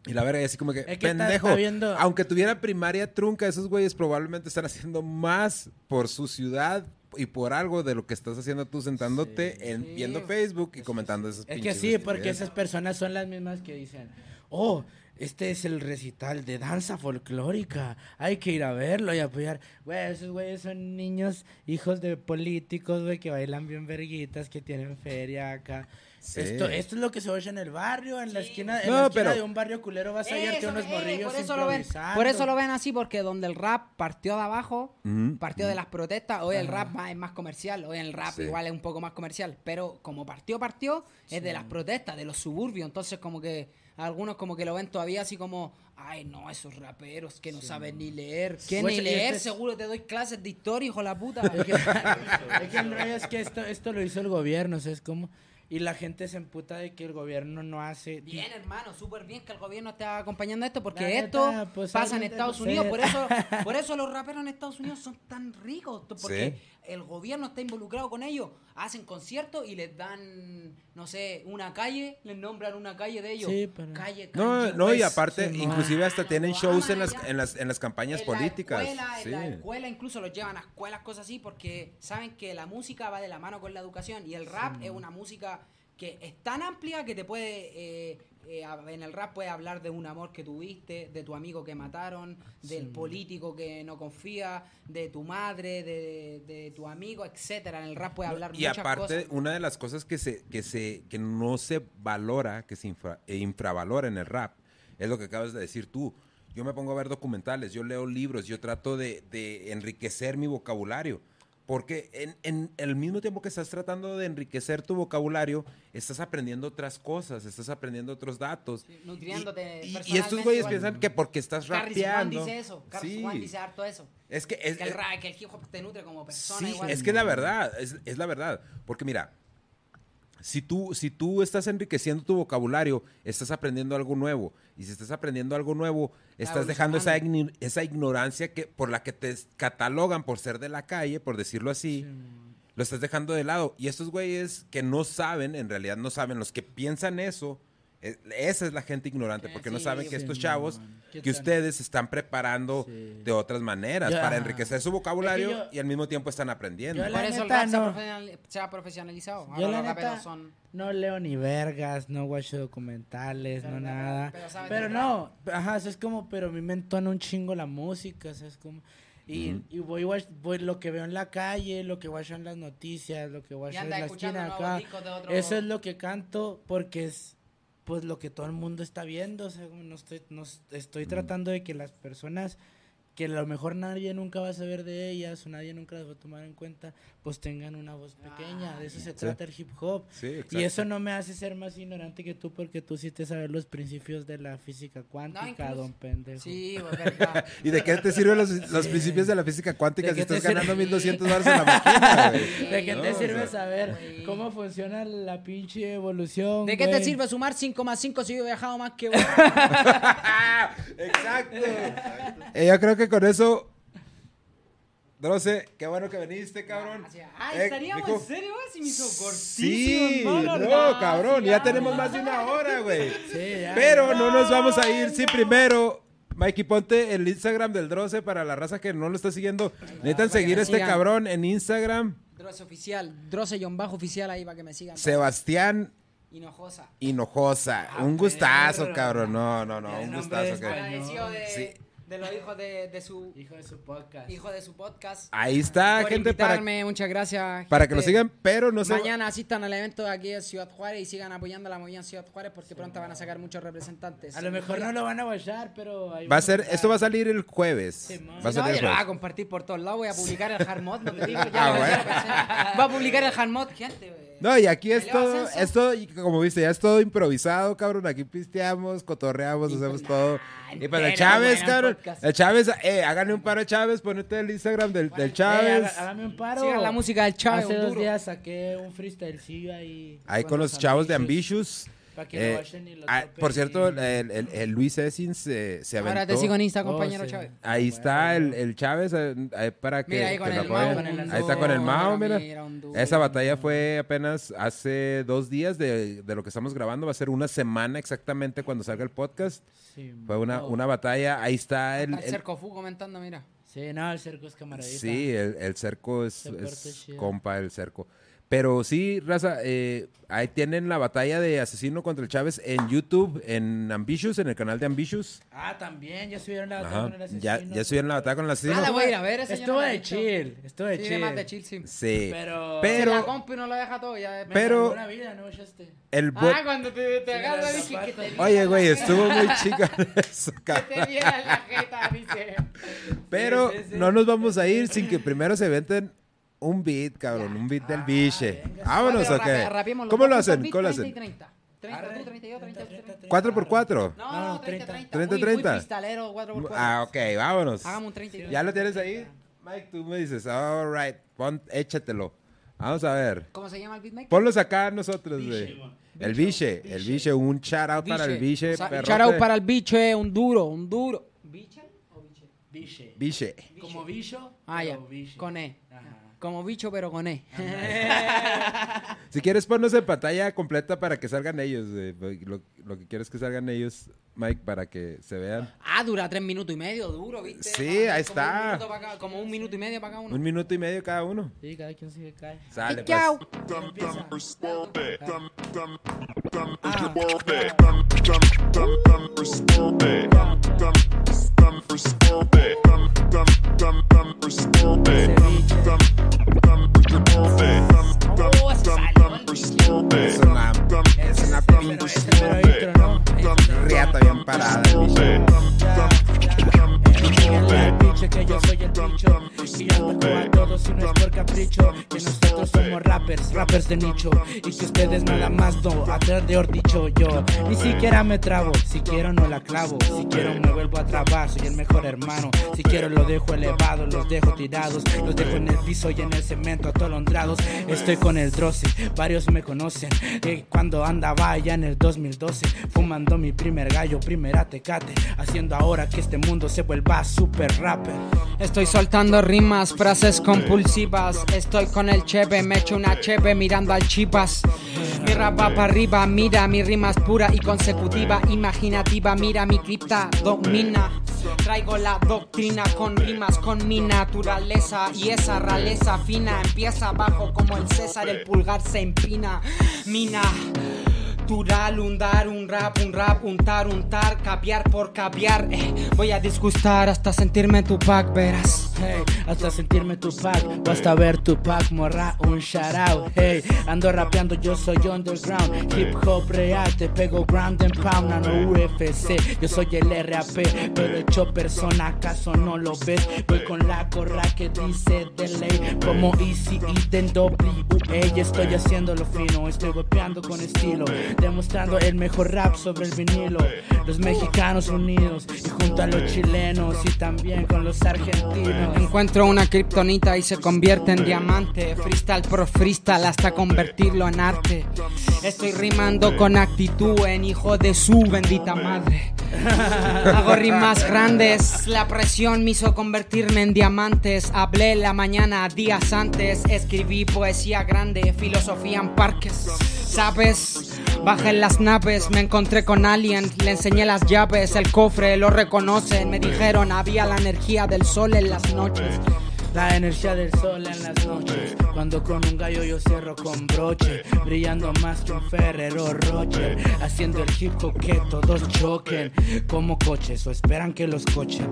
Y la verga, y así como que, Es que está- pendejo, está viendo- aunque tuviera primaria trunca, esos güeyes probablemente están haciendo más por su ciudad y por algo de lo que estás haciendo tú sentándote en, Sí. viendo Facebook y comentando esos Es que sí, porque esas personas son las mismas que dicen, oh, este es el recital de danza folclórica, hay que ir a verlo y apoyar. Güey, esos güeyes son niños, hijos de políticos, güey, que bailan bien verguitas, que tienen feria acá. Sí. Esto, esto es lo que se oye en el barrio, en la Sí. esquina, en No, la esquina pero- de un barrio culero vas a hallarte unos eh, morrillos por eso lo ven, por eso lo ven así porque donde el rap partió de abajo partió de las protestas hoy el rap más- es más comercial hoy el rap Sí. igual es un poco más comercial pero como partió partió es de las protestas de los suburbios entonces como que algunos como que lo ven todavía así como ay no esos raperos que no saben ni leer que Pues, ni leer este es- seguro te doy clases de historia hijo de la puta Es que, *laughs* es que el rollo es que esto, esto lo hizo el gobierno, ¿sabes cómo? Y la gente se emputa de que el gobierno no hace... Bien, hermano, súper bien que el gobierno esté acompañando esto, porque neta, esto pues, pasa en Estados debe Unidos, por eso, *laughs* por eso los raperos en Estados Unidos son tan ricos, porque el gobierno está involucrado con ellos, hacen conciertos y les dan, no sé, una calle, les nombran una calle de ellos, Sí, pero- calle No, no, y West. aparte, sí, inclusive hasta Lo tienen shows en las, en las, en las campañas En la políticas. escuela, en la escuela incluso los llevan a escuelas, cosas así, porque saben que la música va de la mano con la educación y el rap es una música que es tan amplia que te puede, eh, eh, en el rap puedes hablar de un amor que tuviste, de tu amigo que mataron, del político que no confía, de tu madre, de, de tu amigo, etcétera. En el rap puedes hablar Y muchas aparte, cosas. una de las cosas que se, que se, que no se valora, que se infra- e infravalora en el rap, es lo que acabas de decir tú. Yo me pongo a ver documentales, yo leo libros, yo trato de, de enriquecer mi vocabulario. Porque en, en el mismo tiempo que estás tratando de enriquecer tu vocabulario, estás aprendiendo otras cosas, estás aprendiendo otros datos. Sí, nutriéndote Y- y, y estos güeyes igual. piensan que porque estás Juan rapeando. dice eso, Carlos Sí. Juan dice harto eso. Es que es, Que el, es- rap, que el hip hop te nutre como persona Sí, igual. es que es la verdad, es, es la verdad. Porque mira, si tú, si tú estás enriqueciendo tu vocabulario, estás aprendiendo algo nuevo. Y si estás aprendiendo algo nuevo, estás dejando esa, esa ignorancia que, por la que te catalogan por ser de la calle, por decirlo así, lo estás dejando de lado. Y estos güeyes que no saben, en realidad no saben, los que piensan eso, eh, esa es la gente ignorante, porque no saben que sí, estos chavos, man. ¿Qué que ustedes están preparando Sí. de otras maneras para enriquecer su vocabulario yo- y al mismo tiempo están aprendiendo. Por eso el rap no. se ha profesionalizado. Ahora Yo la los raperos neta son... no leo ni vergas, no watcho documentales, Pero no nada. pero no, ajá, eso es como, pero a mí me entona un chingo la música, eso es como... Y, y voy, voy, voy- lo que veo en la calle, lo que guacho en las noticias, lo que guacho en anda la escuchando esquina acá. discos de otro- Eso es lo que canto porque es pues lo que todo el mundo está viendo. O sea, no estoy, no estoy tratando de que las personas que a lo mejor nadie nunca va a saber de ellas o nadie nunca las va a tomar en cuenta, pues tengan una voz pequeña. De eso se trata el hip hop. Sí. Y eso no me hace ser más ignorante que tú porque tú sí te sabes los principios de la física cuántica, incluso- don pendejo. Sí. *laughs* ¿Y de qué te sirven los, los principios de la física cuántica ¿De si estás ganando sirve? 1200 dólares en la máquina? *laughs* ¿De qué No, te o sirve sea, saber cómo funciona la pinche evolución? ¿De qué te sirve sumar 5 más 5 si yo he viajado más que vos? *laughs* Exacto. Eh, yo creo que con eso. Droce, qué bueno que viniste, cabrón. Ay, Eh, estaríamos en serio, güey, si me hizo Sí, no, cabrón, ya ya. tenemos más de una hora, güey. Sí, ya. Pero no nos vamos a ir sin primero. Mikey, ponte el Instagram del Droce para la raza que no lo está siguiendo. Necesitan seguir a este sigan. cabrón en Instagram. Droce oficial, Droce John Bajo oficial ahí para que me sigan. Sebastián Hinojosa. Hinojosa. Ah, Un gustazo, cabrón. No, no, no, un gustazo. que- de, Sí. De los hijos de, de su Hijo de su podcast. hijo de su podcast. Ahí está, por gente, para, invitarme, muchas gracias. para que lo gente. sigan, pero no se... Mañana asistan al evento de aquí de Ciudad Juárez y sigan apoyando la movida en Ciudad Juárez porque pronto van a sacar muchos representantes. A lo mejor no lo van a guachar, pero ahí Va a ser, estar. esto va a salir el jueves. Sí, va a No, salir el yo lo voy a compartir por todos lados. Voy a publicar el Hardmod, no te digo. Ya Ah, bueno. Va a publicar el Hardmod, gente. güey. No, y aquí es todo, es todo, y como viste, ya es todo improvisado, cabrón. Aquí pisteamos, cotorreamos, hacemos todo. Y pues el entero, Chávez, cabrón. podcast. El Chávez, eh, háganle un paro a Chávez, ponete el Instagram del, del Eh, Chávez. haga- hágame un paro. Sigan la música del Chávez, Hace dos duro. días saqué un freestylecillo ahí. Ahí con los chavos de Ambitious. Para que Eh, lo watchen y lo ah, topen por cierto, y- el, el- el Luis Essins se, se aventó. Ahora te sigo en Insta, Oh, compañero sí. Chávez. Ahí está el, el Chávez eh, ahí para que, Mira, ahí con que lo. Mao, con Ahí está con el Mao, Mira, mira. Esa batalla fue apenas hace dos días de, de lo que estamos grabando. Va a ser una semana exactamente cuando salga el podcast. Sí, Fue una, no. una batalla. Ahí está el... Está el el- Cerco Fu comentando, mira. Sí, no, el cerco es camaradita. sí, el, el cerco es, es compa el cerco. Pero sí, raza, eh, ahí tienen la batalla de asesino contra el Chávez en YouTube, en Ambitious, en el canal de Ambitious. Ah, también, ya subieron la batalla Ajá. con el asesino. Ya, ya subieron la batalla con el asesino. Ah, la voy a ir a ver, esa Estuvo de hecho. chill, estuvo de Sí, chill. más de chill, sí. Sí. Pero- Pero, Si la compu no lo deja todo, ya. Pero- la vida, ¿no echaste? el Ah, cuando te, te Sí, agarra, los dije que te. Oye, güey, estuvo muy chica *laughs* eso, Que te viera la jeta, dice. Pero Sí, sí, sí. no nos vamos a ir sin que primero se venten un beat, cabrón, un beat del biche. venga. Vámonos, ¿o qué? ¿Cómo lo hacen? ¿Cómo lo 30 y hacen? 30. 30, tú, 32, 30, 30. ¿Cuatro por cuatro? No, No, no, 30, 30. 30, Muy- 30. Muy freestalero, 4 por 4. Ah, ok, vámonos. Hagamos un 30 y ¿Ya lo tienes ahí? Mike, tú me dices, all right, pon, échatelo. Vamos a ver. ¿Cómo se llama el beatmaker? Ponlos acá nosotros, güey. Biche. El biche, el biche, un shout out para el biche. Perrote. shout out para el bicho, eh, un duro, un duro. ¿Biche o biche? Biche. Biche. Como bicho, Ah, ya. biche. Con E. Ajá. Como bicho, pero con E. Si quieres, ponnos en pantalla completa para que salgan ellos. güey. Lo, lo que quieres es que salgan ellos, Mike, para que se vean. Ah, dura tres minutos y medio, duro, ¿viste? Sí, ahí un está. cada- como un minuto y medio para cada uno. Un minuto y medio cada uno. Sí, cada quien se cae. Sale, pues. chao. Riata bien parada. Que yo soy el bicho Y yo a todos si no es por capricho. Que nosotros somos rappers, rappers de nicho. Y que ustedes nada más no, atrás de dicho yo Ni siquiera me trabo, si quiero no la clavo. Si quiero me vuelvo a trabar, soy el mejor hermano. Si quiero lo dejo elevado, los dejo tirados. Los dejo en el piso y en el cemento atolondrados. Estoy con el Drossy, varios me conocen. Cuando andaba allá en el 2012 Fumando mi primer gallo, primera tecate Haciendo ahora que este mundo se vuelva super rapper Estoy soltando rimas, frases compulsivas. Estoy con el chepe, me echo una chepe mirando al chipas. Mi rap va para arriba, mira, mi rima es pura y consecutiva, imaginativa. Mira, mi cripta domina. Traigo la doctrina con rimas, con mi naturaleza. Y esa realeza fina empieza abajo como el César, el pulgar se empina. Mina. Tural, un dar, un rap, un rap, untar, untar, caviar por caviar. eh. Voy a disgustar hasta sentirme tu pack, verás. hey, hasta sentirme tu pack o hasta ver tu pack, morra, un shout out, hey, ando rapeando, yo soy underground, hip hop real, te pego ground and pound, no UFC, yo soy el RAP, pero hecho persona, ¿acaso no lo ves? Voy con la corra que dice de ley, como Easy y en WA, estoy haciendo lo fino, estoy golpeando con estilo, demostrando el mejor rap sobre el vinilo, los mexicanos unidos, y junto a los chilenos, y también con los argentinos. Encuentro una kriptonita y se convierte en diamante. Freestyle por freestyle hasta convertirlo en arte. Estoy rimando con actitud en hijo de su bendita madre. Hago rimas grandes, la presión me hizo convertirme en diamantes. Hablé la mañana días antes, escribí poesía grande, filosofía en parques. ¿Sabes? Bajé las naves, me encontré con Alien, le enseñé las llaves, el cofre, lo reconocen, me dijeron había la energía del sol en las noches. La energía del sol en las noches. Cuando con un gallo yo cierro con broche. Brillando más que un Ferrero Rocher. Haciendo el hip hop que todos choquen. Como coches o esperan que los cochen.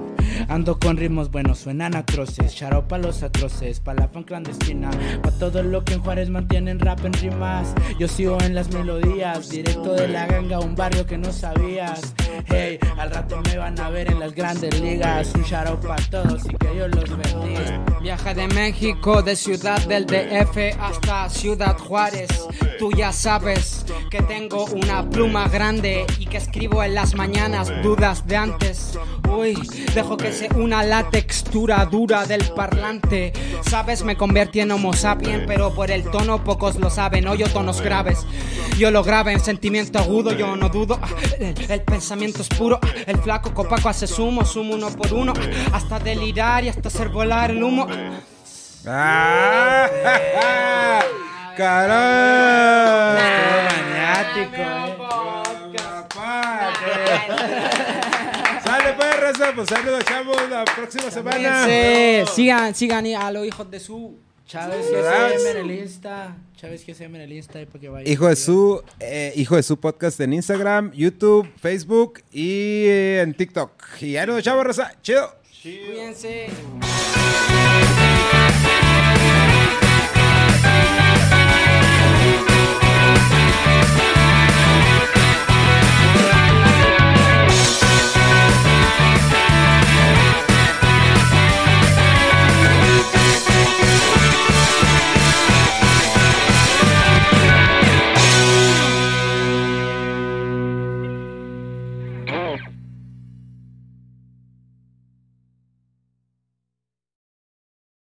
Ando con ritmos buenos, suenan atroces. Charo pa' los atroces, pa' la fan clandestina. Pa' todo lo que en Juárez mantienen rap en rimas. Yo sigo en las melodías. Directo de la ganga, un barrio que no sabías. Hey, al rato me van a ver en las grandes ligas. Un shout pa' todos y que Dios los bendiga. Viaje de México, de Ciudad del DF hasta Ciudad Juárez. Tú ya sabes que tengo una pluma grande y que escribo en las mañanas dudas de antes. Uy, dejo que se una la textura dura del parlante. Sabes, me convertí en Homo sapien, pero por el tono pocos lo saben. Oyo tonos graves, yo lo grave en sentimiento agudo, yo no dudo. El, el pensamiento es puro, el flaco copaco hace sumo, sumo uno por uno, hasta delirar y hasta hacer volar el humo. ¡Ah! *laughs* ¡Caramba! maniático, eh. *laughs* raza, pues saludos, chavos, la próxima semana. Sí, sigan, sigan a los hijos de su. Chávez. GSM en el Insta. Chávez GSM en el Insta ahí para que vaya. Hijo de su, eh, hijo de su podcast en Instagram, YouTube, Facebook y eh, en TikTok. Y ya nos chavos, raza. Chido. Cuídense.